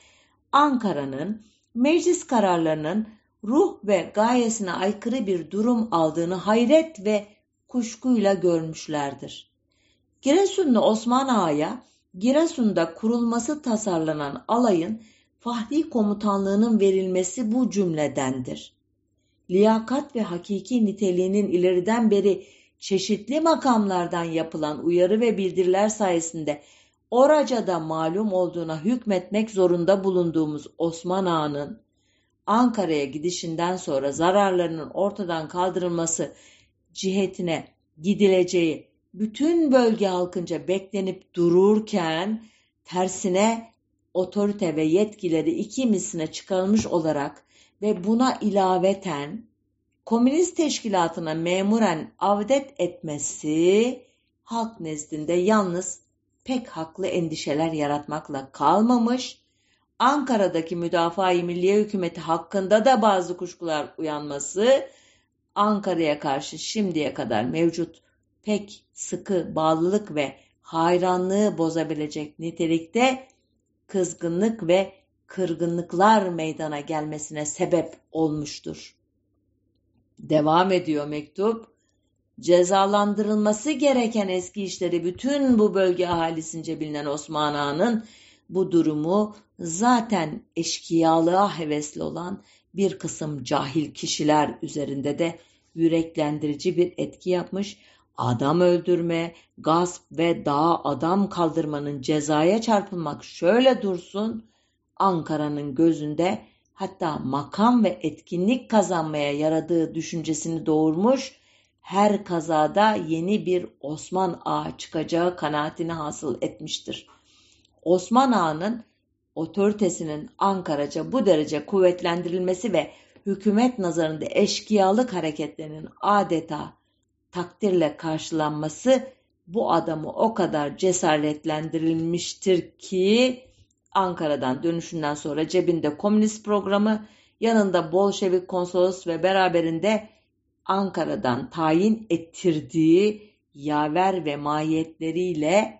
Ankara'nın meclis kararlarının ruh ve gayesine aykırı bir durum aldığını hayret ve kuşkuyla görmüşlerdir. Giresunlu Osman Ağa'ya Giresun'da kurulması tasarlanan alayın Fahri komutanlığının verilmesi bu cümledendir. Liyakat ve hakiki niteliğinin ileriden beri çeşitli makamlardan yapılan uyarı ve bildiriler sayesinde oracada malum olduğuna hükmetmek zorunda bulunduğumuz Osman Ağa'nın Ankara'ya gidişinden sonra zararlarının ortadan kaldırılması cihetine gidileceği bütün bölge halkınca beklenip dururken tersine otorite ve yetkileri iki misline çıkarılmış olarak ve buna ilaveten komünist teşkilatına memuren avdet etmesi halk nezdinde yalnız pek haklı endişeler yaratmakla kalmamış, Ankara'daki müdafaa-i milliye hükümeti hakkında da bazı kuşkular uyanması, Ankara'ya karşı şimdiye kadar mevcut pek sıkı bağlılık ve hayranlığı bozabilecek nitelikte kızgınlık ve kırgınlıklar meydana gelmesine sebep olmuştur. Devam ediyor mektup. Cezalandırılması gereken eski işleri bütün bu bölge ahalisince bilinen Osman Ağa'nın bu durumu zaten eşkıyalığa hevesli olan bir kısım cahil kişiler üzerinde de yüreklendirici bir etki yapmış adam öldürme, gasp ve dağa adam kaldırmanın cezaya çarpılmak şöyle dursun, Ankara'nın gözünde hatta makam ve etkinlik kazanmaya yaradığı düşüncesini doğurmuş, her kazada yeni bir Osman Ağa çıkacağı kanaatini hasıl etmiştir. Osman Ağa'nın otoritesinin Ankaraca bu derece kuvvetlendirilmesi ve hükümet nazarında eşkıyalık hareketlerinin adeta takdirle karşılanması bu adamı o kadar cesaretlendirilmiştir ki Ankara'dan dönüşünden sonra cebinde komünist programı, yanında Bolşevik konsolos ve beraberinde Ankara'dan tayin ettirdiği yaver ve mahiyetleriyle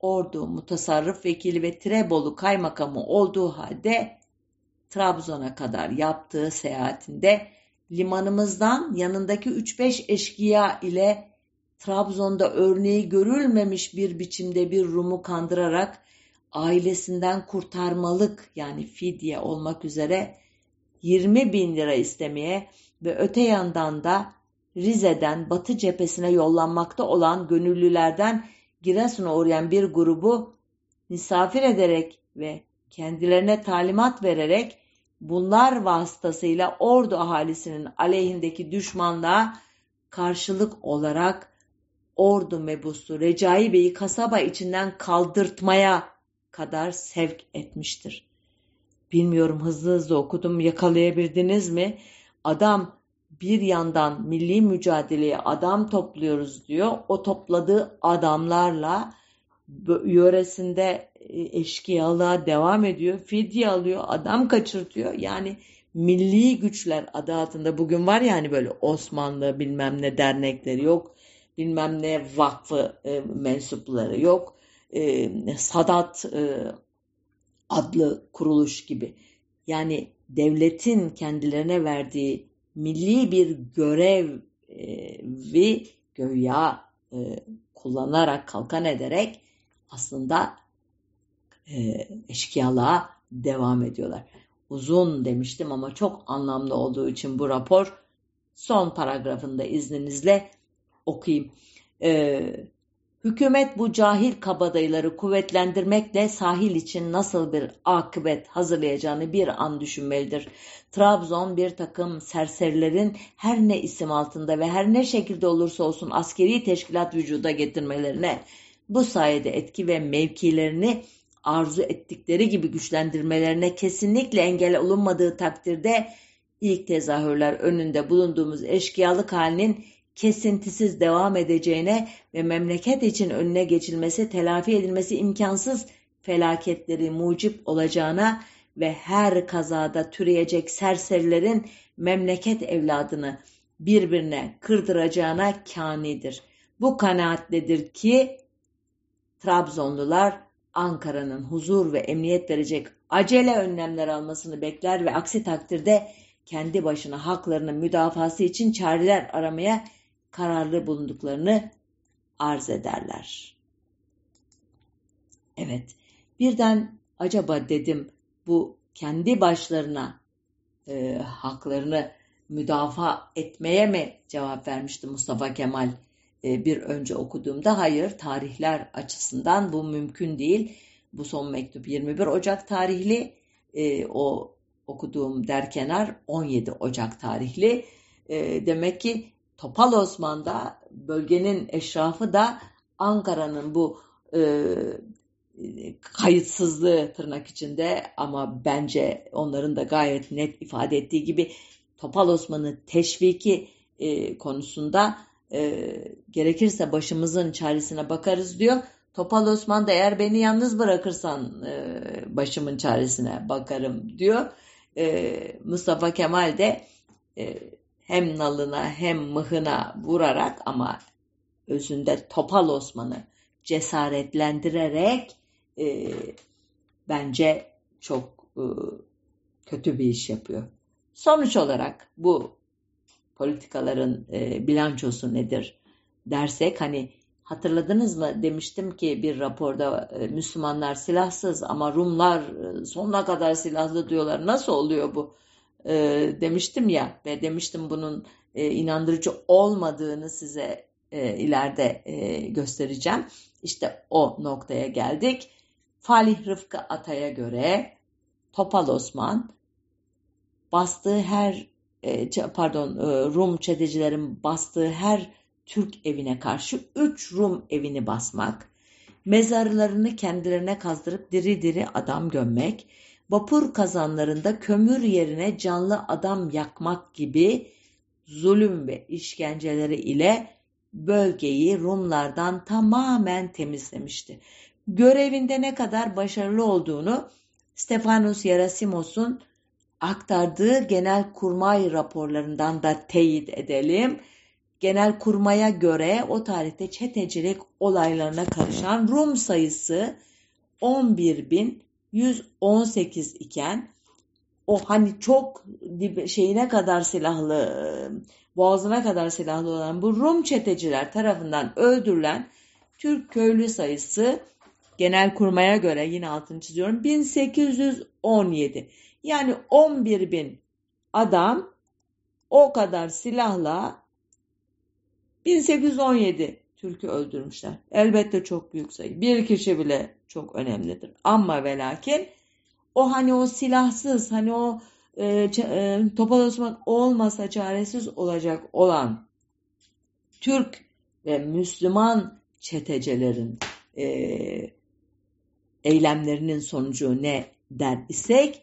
ordu mutasarrıf vekili ve Trebolu kaymakamı olduğu halde Trabzon'a kadar yaptığı seyahatinde limanımızdan yanındaki 3-5 eşkıya ile Trabzon'da örneği görülmemiş bir biçimde bir Rum'u kandırarak ailesinden kurtarmalık yani fidye olmak üzere 20 bin lira istemeye ve öte yandan da Rize'den Batı cephesine yollanmakta olan gönüllülerden Giresun'a uğrayan bir grubu misafir ederek ve kendilerine talimat vererek bunlar vasıtasıyla ordu ahalisinin aleyhindeki düşmanlığa karşılık olarak ordu mebusu Recai Bey'i kasaba içinden kaldırtmaya kadar sevk etmiştir. Bilmiyorum hızlı hızlı okudum yakalayabildiniz mi? Adam bir yandan milli mücadeleye adam topluyoruz diyor. O topladığı adamlarla yöresinde eşkıyalığa devam ediyor. Fidye alıyor, adam kaçırtıyor. Yani milli güçler adı altında bugün var yani böyle Osmanlı bilmem ne dernekleri yok. Bilmem ne vakfı e, mensupları yok. E, Sadat e, adlı kuruluş gibi. Yani devletin kendilerine verdiği milli bir görevi e, göya e, kullanarak, kalkan ederek aslında e, eşkıyalığa devam ediyorlar. Uzun demiştim ama çok anlamlı olduğu için bu rapor son paragrafında izninizle okuyayım. Ee, hükümet bu cahil kabadayıları kuvvetlendirmekle sahil için nasıl bir akıbet hazırlayacağını bir an düşünmelidir. Trabzon bir takım serserilerin her ne isim altında ve her ne şekilde olursa olsun askeri teşkilat vücuda getirmelerine bu sayede etki ve mevkilerini arzu ettikleri gibi güçlendirmelerine kesinlikle engel olunmadığı takdirde ilk tezahürler önünde bulunduğumuz eşkıyalık halinin kesintisiz devam edeceğine ve memleket için önüne geçilmesi, telafi edilmesi imkansız felaketleri mucip olacağına ve her kazada türeyecek serserilerin memleket evladını birbirine kırdıracağına kanidir. Bu kanaatledir ki Trabzonlular Ankara'nın huzur ve emniyet verecek acele önlemler almasını bekler ve aksi takdirde kendi başına haklarının müdafası için çareler aramaya kararlı bulunduklarını arz ederler. Evet, birden acaba dedim bu kendi başlarına e, haklarını müdafaa etmeye mi cevap vermişti Mustafa Kemal bir önce okuduğumda? Hayır, tarihler açısından bu mümkün değil. Bu son mektup 21 Ocak tarihli, e, o okuduğum derkenar 17 Ocak tarihli. E, demek ki Topal Osman'da bölgenin eşrafı da Ankara'nın bu e, kayıtsızlığı tırnak içinde ama bence onların da gayet net ifade ettiği gibi Topal Osman'ı teşviki e, konusunda e, gerekirse başımızın çaresine bakarız diyor. Topal Osman da eğer beni yalnız bırakırsan e, başımın çaresine bakarım diyor. E, Mustafa Kemal de e, hem nalına hem mıhına vurarak ama özünde Topal Osman'ı cesaretlendirerek e, bence çok e, kötü bir iş yapıyor. Sonuç olarak bu politikaların e, bilançosu nedir dersek hani hatırladınız mı demiştim ki bir raporda e, Müslümanlar silahsız ama Rumlar e, sonuna kadar silahlı diyorlar. Nasıl oluyor bu? E, demiştim ya ve demiştim bunun e, inandırıcı olmadığını size e, ileride e, göstereceğim. İşte o noktaya geldik. Falih Rıfkı Atay'a göre Topal Osman bastığı her pardon e, Rum çetecilerin bastığı her Türk evine karşı üç Rum evini basmak, mezarlarını kendilerine kazdırıp diri diri adam gömmek, vapur kazanlarında kömür yerine canlı adam yakmak gibi zulüm ve işkenceleri ile bölgeyi Rumlardan tamamen temizlemişti. Görevinde ne kadar başarılı olduğunu Stefanos Yerasimos'un aktardığı genel kurmay raporlarından da teyit edelim. Genel kurmaya göre o tarihte çetecilik olaylarına karışan Rum sayısı 11.118 iken o hani çok şeyine kadar silahlı, boğazına kadar silahlı olan bu Rum çeteciler tarafından öldürülen Türk köylü sayısı genel kurmaya göre yine altını çiziyorum 1817. Yani 11 bin adam o kadar silahla 1817 Türk'ü öldürmüşler. Elbette çok büyük sayı. Bir kişi bile çok önemlidir. Ama ve lakin o hani o silahsız hani o e, e, Topal Osman olmasa çaresiz olacak olan Türk ve Müslüman çetecelerin e, eylemlerinin sonucu ne der isek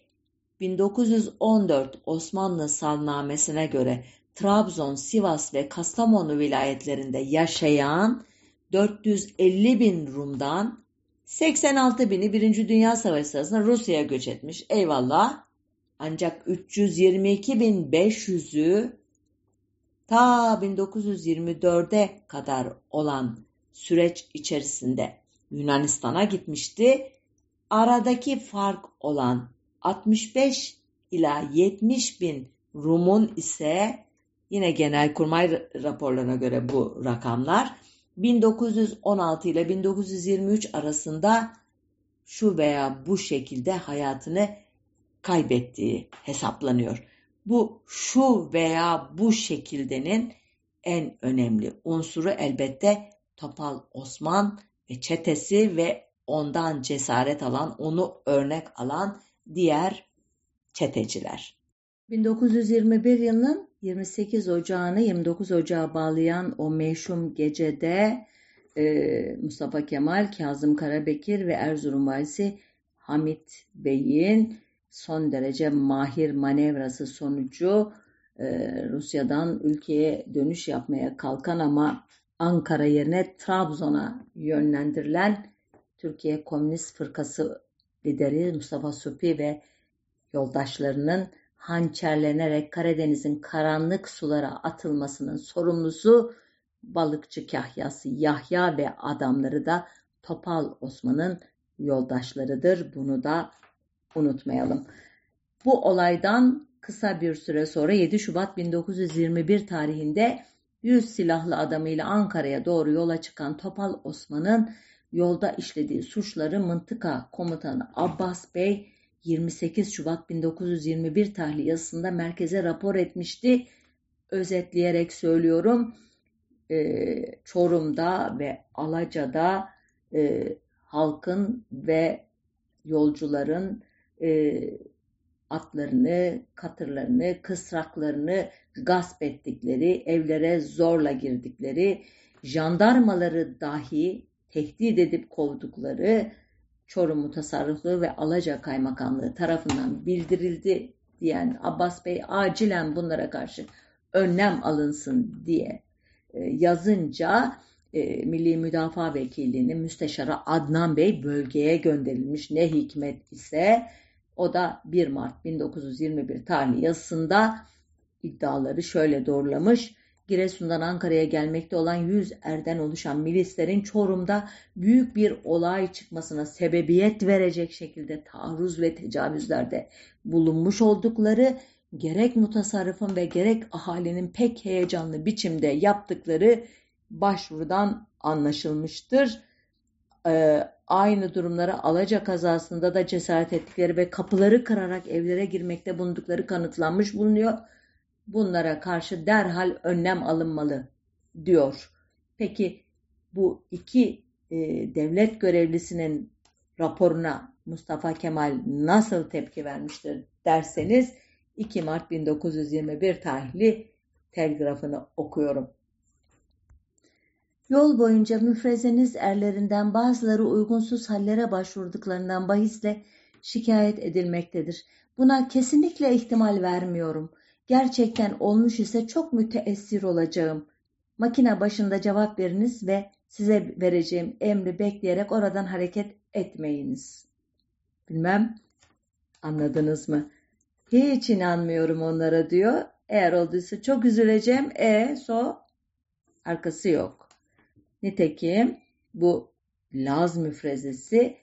1914 Osmanlı salnamesine göre Trabzon, Sivas ve Kastamonu vilayetlerinde yaşayan 450 bin Rum'dan 86 bini Birinci Dünya Savaşı sırasında Rusya'ya göç etmiş. Eyvallah. Ancak 322.500'ü ta 1924'e kadar olan süreç içerisinde Yunanistan'a gitmişti. Aradaki fark olan 65 ila 70 bin Rum'un ise yine genelkurmay raporlarına göre bu rakamlar 1916 ile 1923 arasında şu veya bu şekilde hayatını kaybettiği hesaplanıyor. Bu şu veya bu şekildenin en önemli unsuru elbette Topal Osman ve çetesi ve ondan cesaret alan, onu örnek alan diğer çeteciler. 1921 yılının 28 Ocağı'nı 29 Ocağı bağlayan o meşhum gecede e, Mustafa Kemal, Kazım Karabekir ve Erzurum Valisi Hamit Bey'in son derece mahir manevrası sonucu e, Rusya'dan ülkeye dönüş yapmaya kalkan ama Ankara yerine Trabzon'a yönlendirilen Türkiye Komünist Fırkası lideri Mustafa Supi ve yoldaşlarının hançerlenerek Karadeniz'in karanlık sulara atılmasının sorumlusu balıkçı kahyası Yahya ve adamları da Topal Osman'ın yoldaşlarıdır. Bunu da unutmayalım. Bu olaydan kısa bir süre sonra 7 Şubat 1921 tarihinde 100 silahlı adamıyla Ankara'ya doğru yola çıkan Topal Osman'ın yolda işlediği suçları mıntıka komutanı Abbas Bey 28 Şubat 1921 tarihli yazısında merkeze rapor etmişti. Özetleyerek söylüyorum. E, Çorum'da ve Alaca'da e, halkın ve yolcuların e, atlarını, katırlarını, kısraklarını gasp ettikleri, evlere zorla girdikleri, jandarmaları dahi tehdit edip kovdukları Çorum Mutasarrıflığı ve Alaca Kaymakamlığı tarafından bildirildi diyen Abbas Bey acilen bunlara karşı önlem alınsın diye e, yazınca e, Milli Müdafaa Vekilliğinin müsteşarı Adnan Bey bölgeye gönderilmiş. Ne hikmet ise o da 1 Mart 1921 tarihli yazısında iddiaları şöyle doğrulamış. Giresun'dan Ankara'ya gelmekte olan 100 erden oluşan milislerin Çorum'da büyük bir olay çıkmasına sebebiyet verecek şekilde taarruz ve tecavüzlerde bulunmuş oldukları gerek mutasarrıfın ve gerek ahalinin pek heyecanlı biçimde yaptıkları başvurudan anlaşılmıştır. Ee, aynı durumlara Alaca kazasında da cesaret ettikleri ve kapıları kırarak evlere girmekte bulundukları kanıtlanmış bulunuyor bunlara karşı derhal önlem alınmalı diyor. Peki bu iki e, devlet görevlisinin raporuna Mustafa Kemal nasıl tepki vermiştir derseniz 2 Mart 1921 tarihli telgrafını okuyorum. Yol boyunca müfrezeniz erlerinden bazıları uygunsuz hallere başvurduklarından bahisle şikayet edilmektedir. Buna kesinlikle ihtimal vermiyorum gerçekten olmuş ise çok müteessir olacağım. Makine başında cevap veriniz ve size vereceğim emri bekleyerek oradan hareket etmeyiniz. Bilmem anladınız mı? Hiç inanmıyorum onlara diyor. Eğer olduysa çok üzüleceğim. E so arkası yok. Nitekim bu Laz müfrezesi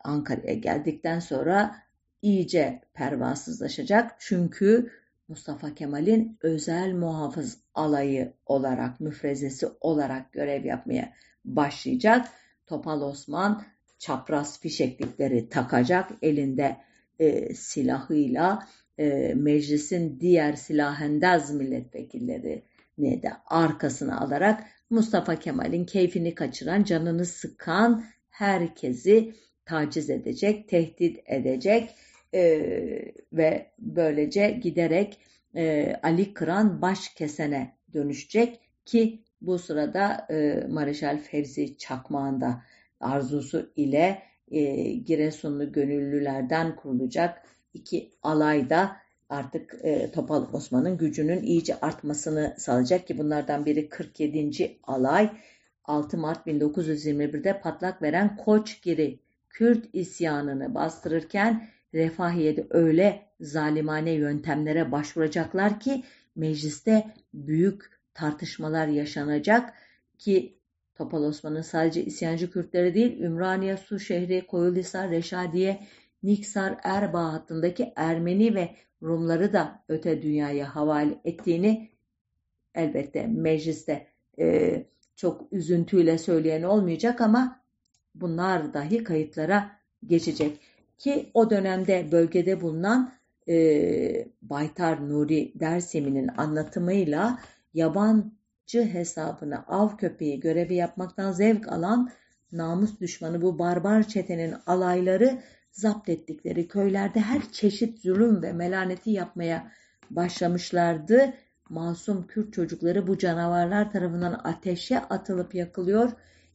Ankara'ya geldikten sonra iyice pervasızlaşacak. Çünkü Mustafa Kemal'in özel muhafız alayı olarak, müfrezesi olarak görev yapmaya başlayacak. Topal Osman çapraz fişeklikleri takacak elinde e, silahıyla e, meclisin diğer silahendaz milletvekillerini de arkasına alarak Mustafa Kemal'in keyfini kaçıran, canını sıkan herkesi taciz edecek, tehdit edecek e, ve böylece giderek e, Ali Kıran baş kesene dönüşecek ki bu sırada e, Mareşal Fevzi Çakmağı'nda arzusu ile e, Giresunlu gönüllülerden kurulacak iki alayda artık e, Topal Osman'ın gücünün iyice artmasını sağlayacak ki bunlardan biri 47. alay 6 Mart 1921'de patlak veren Koçgiri Kürt isyanını bastırırken Refahiye'de öyle zalimane yöntemlere başvuracaklar ki mecliste büyük tartışmalar yaşanacak ki Topal Osman'ın sadece isyancı Kürtleri değil Ümraniye, Su şehri, Koyulhisar, Reşadiye, Niksar, Erbaa hattındaki Ermeni ve Rumları da öte dünyaya havale ettiğini elbette mecliste e, çok üzüntüyle söyleyen olmayacak ama bunlar dahi kayıtlara geçecek. Ki o dönemde bölgede bulunan e, Baytar Nuri Dersemi'nin anlatımıyla yabancı hesabına av köpeği görevi yapmaktan zevk alan namus düşmanı bu barbar çetenin alayları zapt ettikleri köylerde her çeşit zulüm ve melaneti yapmaya başlamışlardı. Masum Kürt çocukları bu canavarlar tarafından ateşe atılıp yakılıyor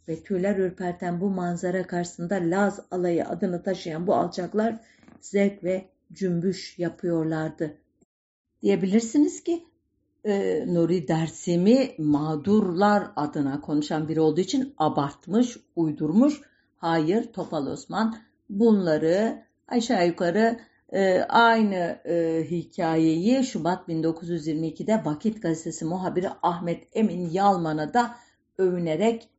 ve tüyler ürperten bu manzara karşısında Laz alayı adını taşıyan bu alçaklar zevk ve cümbüş yapıyorlardı. Diyebilirsiniz ki e, Nuri Dersimi mağdurlar adına konuşan biri olduğu için abartmış, uydurmuş. Hayır, Topal Osman bunları aşağı yukarı e, aynı e, hikayeyi Şubat 1922'de Vakit Gazetesi muhabiri Ahmet Emin Yalman'a da övünerek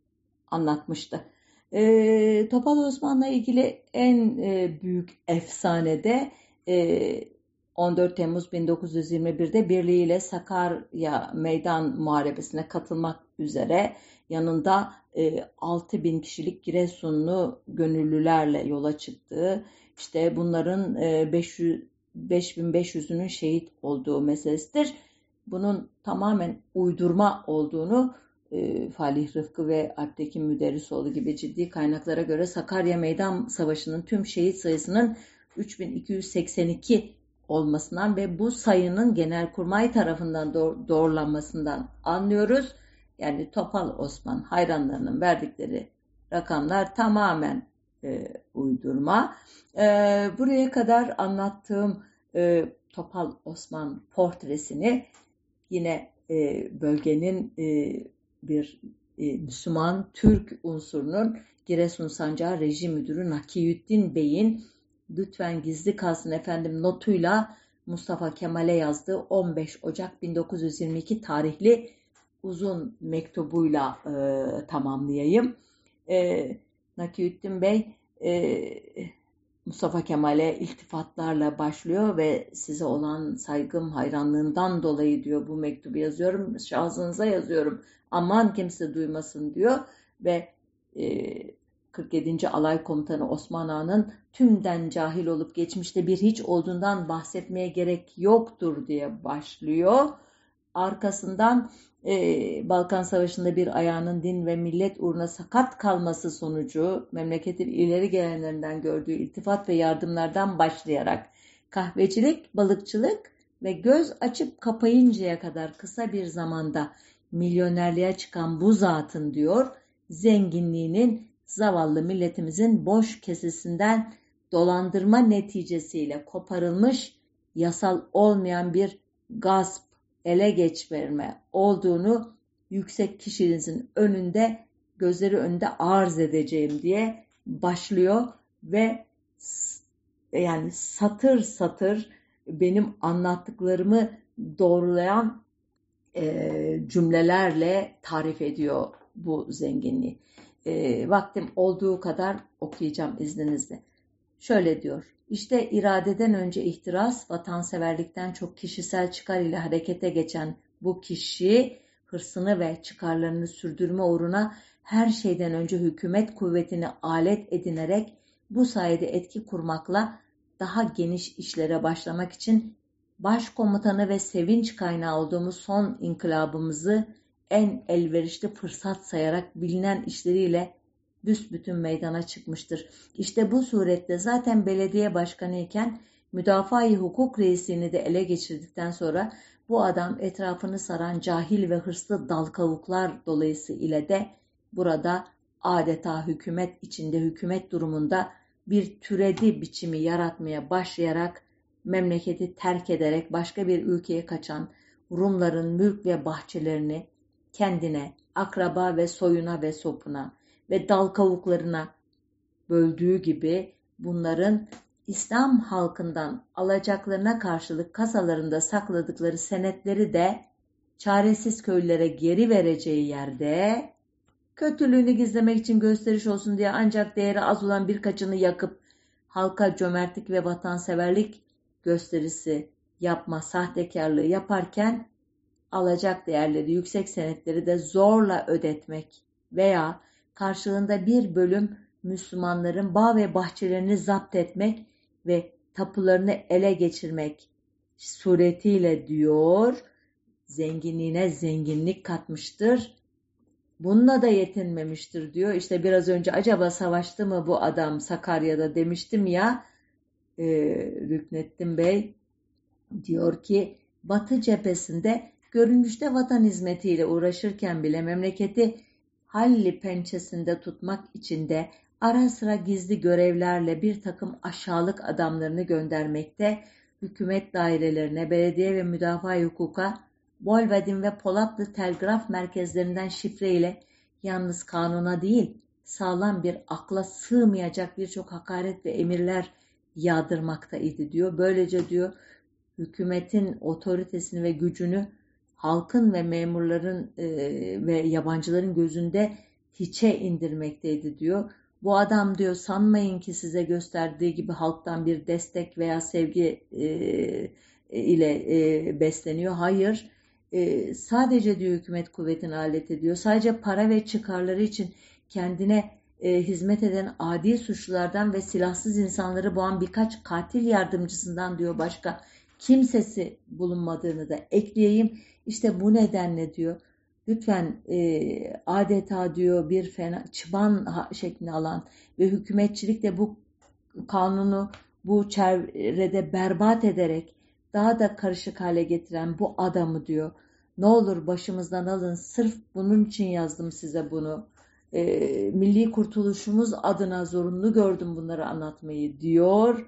anlatmıştı. E, Topal Osman'la ilgili en e, büyük efsanede e, 14 Temmuz 1921'de birliğiyle Sakarya Meydan Muharebesi'ne katılmak üzere yanında e, 6 bin kişilik Giresunlu gönüllülerle yola çıktığı, işte bunların e, 500 5500'ünün şehit olduğu meselesidir. Bunun tamamen uydurma olduğunu e, Falih Rıfkı ve Alptekin Müderrisoğlu gibi ciddi kaynaklara göre Sakarya Meydan Savaşı'nın tüm şehit sayısının 3282 olmasından ve bu sayının Genelkurmay tarafından doğrulanmasından anlıyoruz. Yani Topal Osman hayranlarının verdikleri rakamlar tamamen e, uydurma. E, buraya kadar anlattığım e, Topal Osman portresini yine e, bölgenin e, bir e, Müslüman Türk unsurunun Giresun Sancağı Rejim Müdürü Nakiyüddin Bey'in lütfen gizli kalsın efendim notuyla Mustafa Kemal'e yazdığı 15 Ocak 1922 tarihli uzun mektubuyla e, tamamlayayım. E, Nakiyüddin Bey e, Mustafa Kemal'e iltifatlarla başlıyor ve size olan saygım, hayranlığından dolayı diyor bu mektubu yazıyorum, şahsınıza yazıyorum. Aman kimse duymasın diyor ve e, 47. Alay Komutanı Osman Ağa'nın tümden cahil olup geçmişte bir hiç olduğundan bahsetmeye gerek yoktur diye başlıyor. Arkasından e, Balkan Savaşı'nda bir ayağının din ve millet uğruna sakat kalması sonucu memleketin ileri gelenlerinden gördüğü iltifat ve yardımlardan başlayarak kahvecilik, balıkçılık ve göz açıp kapayıncaya kadar kısa bir zamanda milyonerliğe çıkan bu zatın diyor, zenginliğinin zavallı milletimizin boş kesesinden dolandırma neticesiyle koparılmış yasal olmayan bir gasp, ele geçirme olduğunu yüksek kişinizin önünde gözleri önünde arz edeceğim diye başlıyor ve yani satır satır benim anlattıklarımı doğrulayan e, cümlelerle tarif ediyor bu zenginliği. E, vaktim olduğu kadar okuyacağım izninizle. Şöyle diyor. İşte iradeden önce ihtiras, vatanseverlikten çok kişisel çıkar ile harekete geçen bu kişi hırsını ve çıkarlarını sürdürme uğruna her şeyden önce hükümet kuvvetini alet edinerek bu sayede etki kurmakla daha geniş işlere başlamak için başkomutanı ve sevinç kaynağı olduğumuz son inkılabımızı en elverişli fırsat sayarak bilinen işleriyle büsbütün meydana çıkmıştır. İşte bu surette zaten belediye başkanı iken müdafaa-i hukuk reisini de ele geçirdikten sonra bu adam etrafını saran cahil ve hırslı dal kavuklar dolayısıyla de burada adeta hükümet içinde hükümet durumunda bir türedi biçimi yaratmaya başlayarak memleketi terk ederek başka bir ülkeye kaçan Rumların mülk ve bahçelerini kendine, akraba ve soyuna ve sopuna ve dal kavuklarına böldüğü gibi bunların İslam halkından alacaklarına karşılık kasalarında sakladıkları senetleri de çaresiz köylülere geri vereceği yerde kötülüğünü gizlemek için gösteriş olsun diye ancak değeri az olan birkaçını yakıp halka cömertlik ve vatanseverlik gösterisi yapma sahtekarlığı yaparken alacak değerleri yüksek senetleri de zorla ödetmek veya karşılığında bir bölüm Müslümanların bağ ve bahçelerini zapt etmek ve tapularını ele geçirmek suretiyle diyor zenginliğine zenginlik katmıştır. Bununla da yetinmemiştir diyor. İşte biraz önce acaba savaştı mı bu adam Sakarya'da demiştim ya e, Rüknettin Bey diyor ki Batı cephesinde görünüşte vatan hizmetiyle uğraşırken bile memleketi halli pençesinde tutmak için de ara sıra gizli görevlerle bir takım aşağılık adamlarını göndermekte, hükümet dairelerine, belediye ve müdafaa hukuka, Bolvedin ve Polatlı telgraf merkezlerinden şifreyle yalnız kanuna değil, sağlam bir akla sığmayacak birçok hakaret ve emirler yağdırmaktaydı diyor. Böylece diyor hükümetin otoritesini ve gücünü halkın ve memurların e, ve yabancıların gözünde hiçe indirmekteydi diyor. Bu adam diyor sanmayın ki size gösterdiği gibi halktan bir destek veya sevgi e, ile e, besleniyor. Hayır e, sadece diyor hükümet kuvvetini alet ediyor. Sadece para ve çıkarları için kendine e, hizmet eden adi suçlulardan ve silahsız insanları boğan birkaç katil yardımcısından diyor başka kimsesi bulunmadığını da ekleyeyim. İşte bu nedenle diyor lütfen e, adeta diyor bir fena çıban şeklini alan ve hükümetçilik de bu kanunu bu çevrede berbat ederek daha da karışık hale getiren bu adamı diyor. Ne olur başımızdan alın sırf bunun için yazdım size bunu. E, milli kurtuluşumuz adına zorunlu gördüm bunları anlatmayı diyor.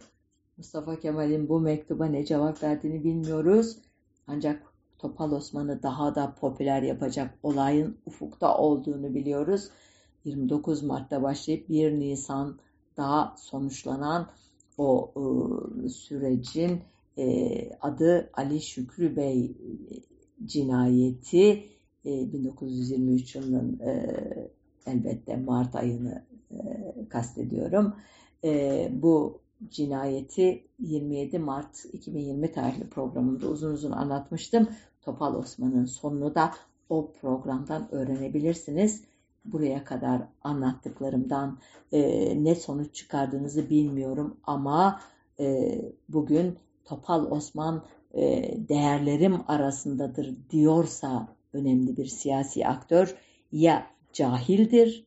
Mustafa Kemal'in bu mektuba ne cevap verdiğini bilmiyoruz. Ancak Topal Osman'ı daha da popüler yapacak olayın ufukta olduğunu biliyoruz. 29 Mart'ta başlayıp 1 Nisan'da sonuçlanan o e, sürecin e, adı Ali Şükrü Bey e, cinayeti e, 1923 yılının e, elbette Mart ayını e, kastediyorum. E, bu cinayeti 27 Mart 2020 tarihli programında uzun uzun anlatmıştım. Topal Osman'ın sonunu da o programdan öğrenebilirsiniz. Buraya kadar anlattıklarımdan e, ne sonuç çıkardığınızı bilmiyorum ama e, bugün Topal Osman e, değerlerim arasındadır diyorsa önemli bir siyasi aktör ya cahildir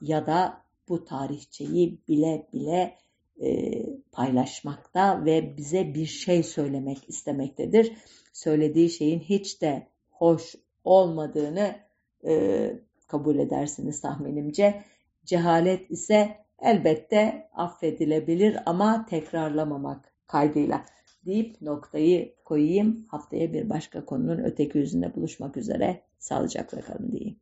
ya da bu tarihçeyi bile bile e, paylaşmakta ve bize bir şey söylemek istemektedir. Söylediği şeyin hiç de hoş olmadığını e, kabul edersiniz tahminimce. Cehalet ise elbette affedilebilir ama tekrarlamamak kaydıyla deyip noktayı koyayım. Haftaya bir başka konunun öteki yüzünde buluşmak üzere. Sağlıcakla kalın diyeyim.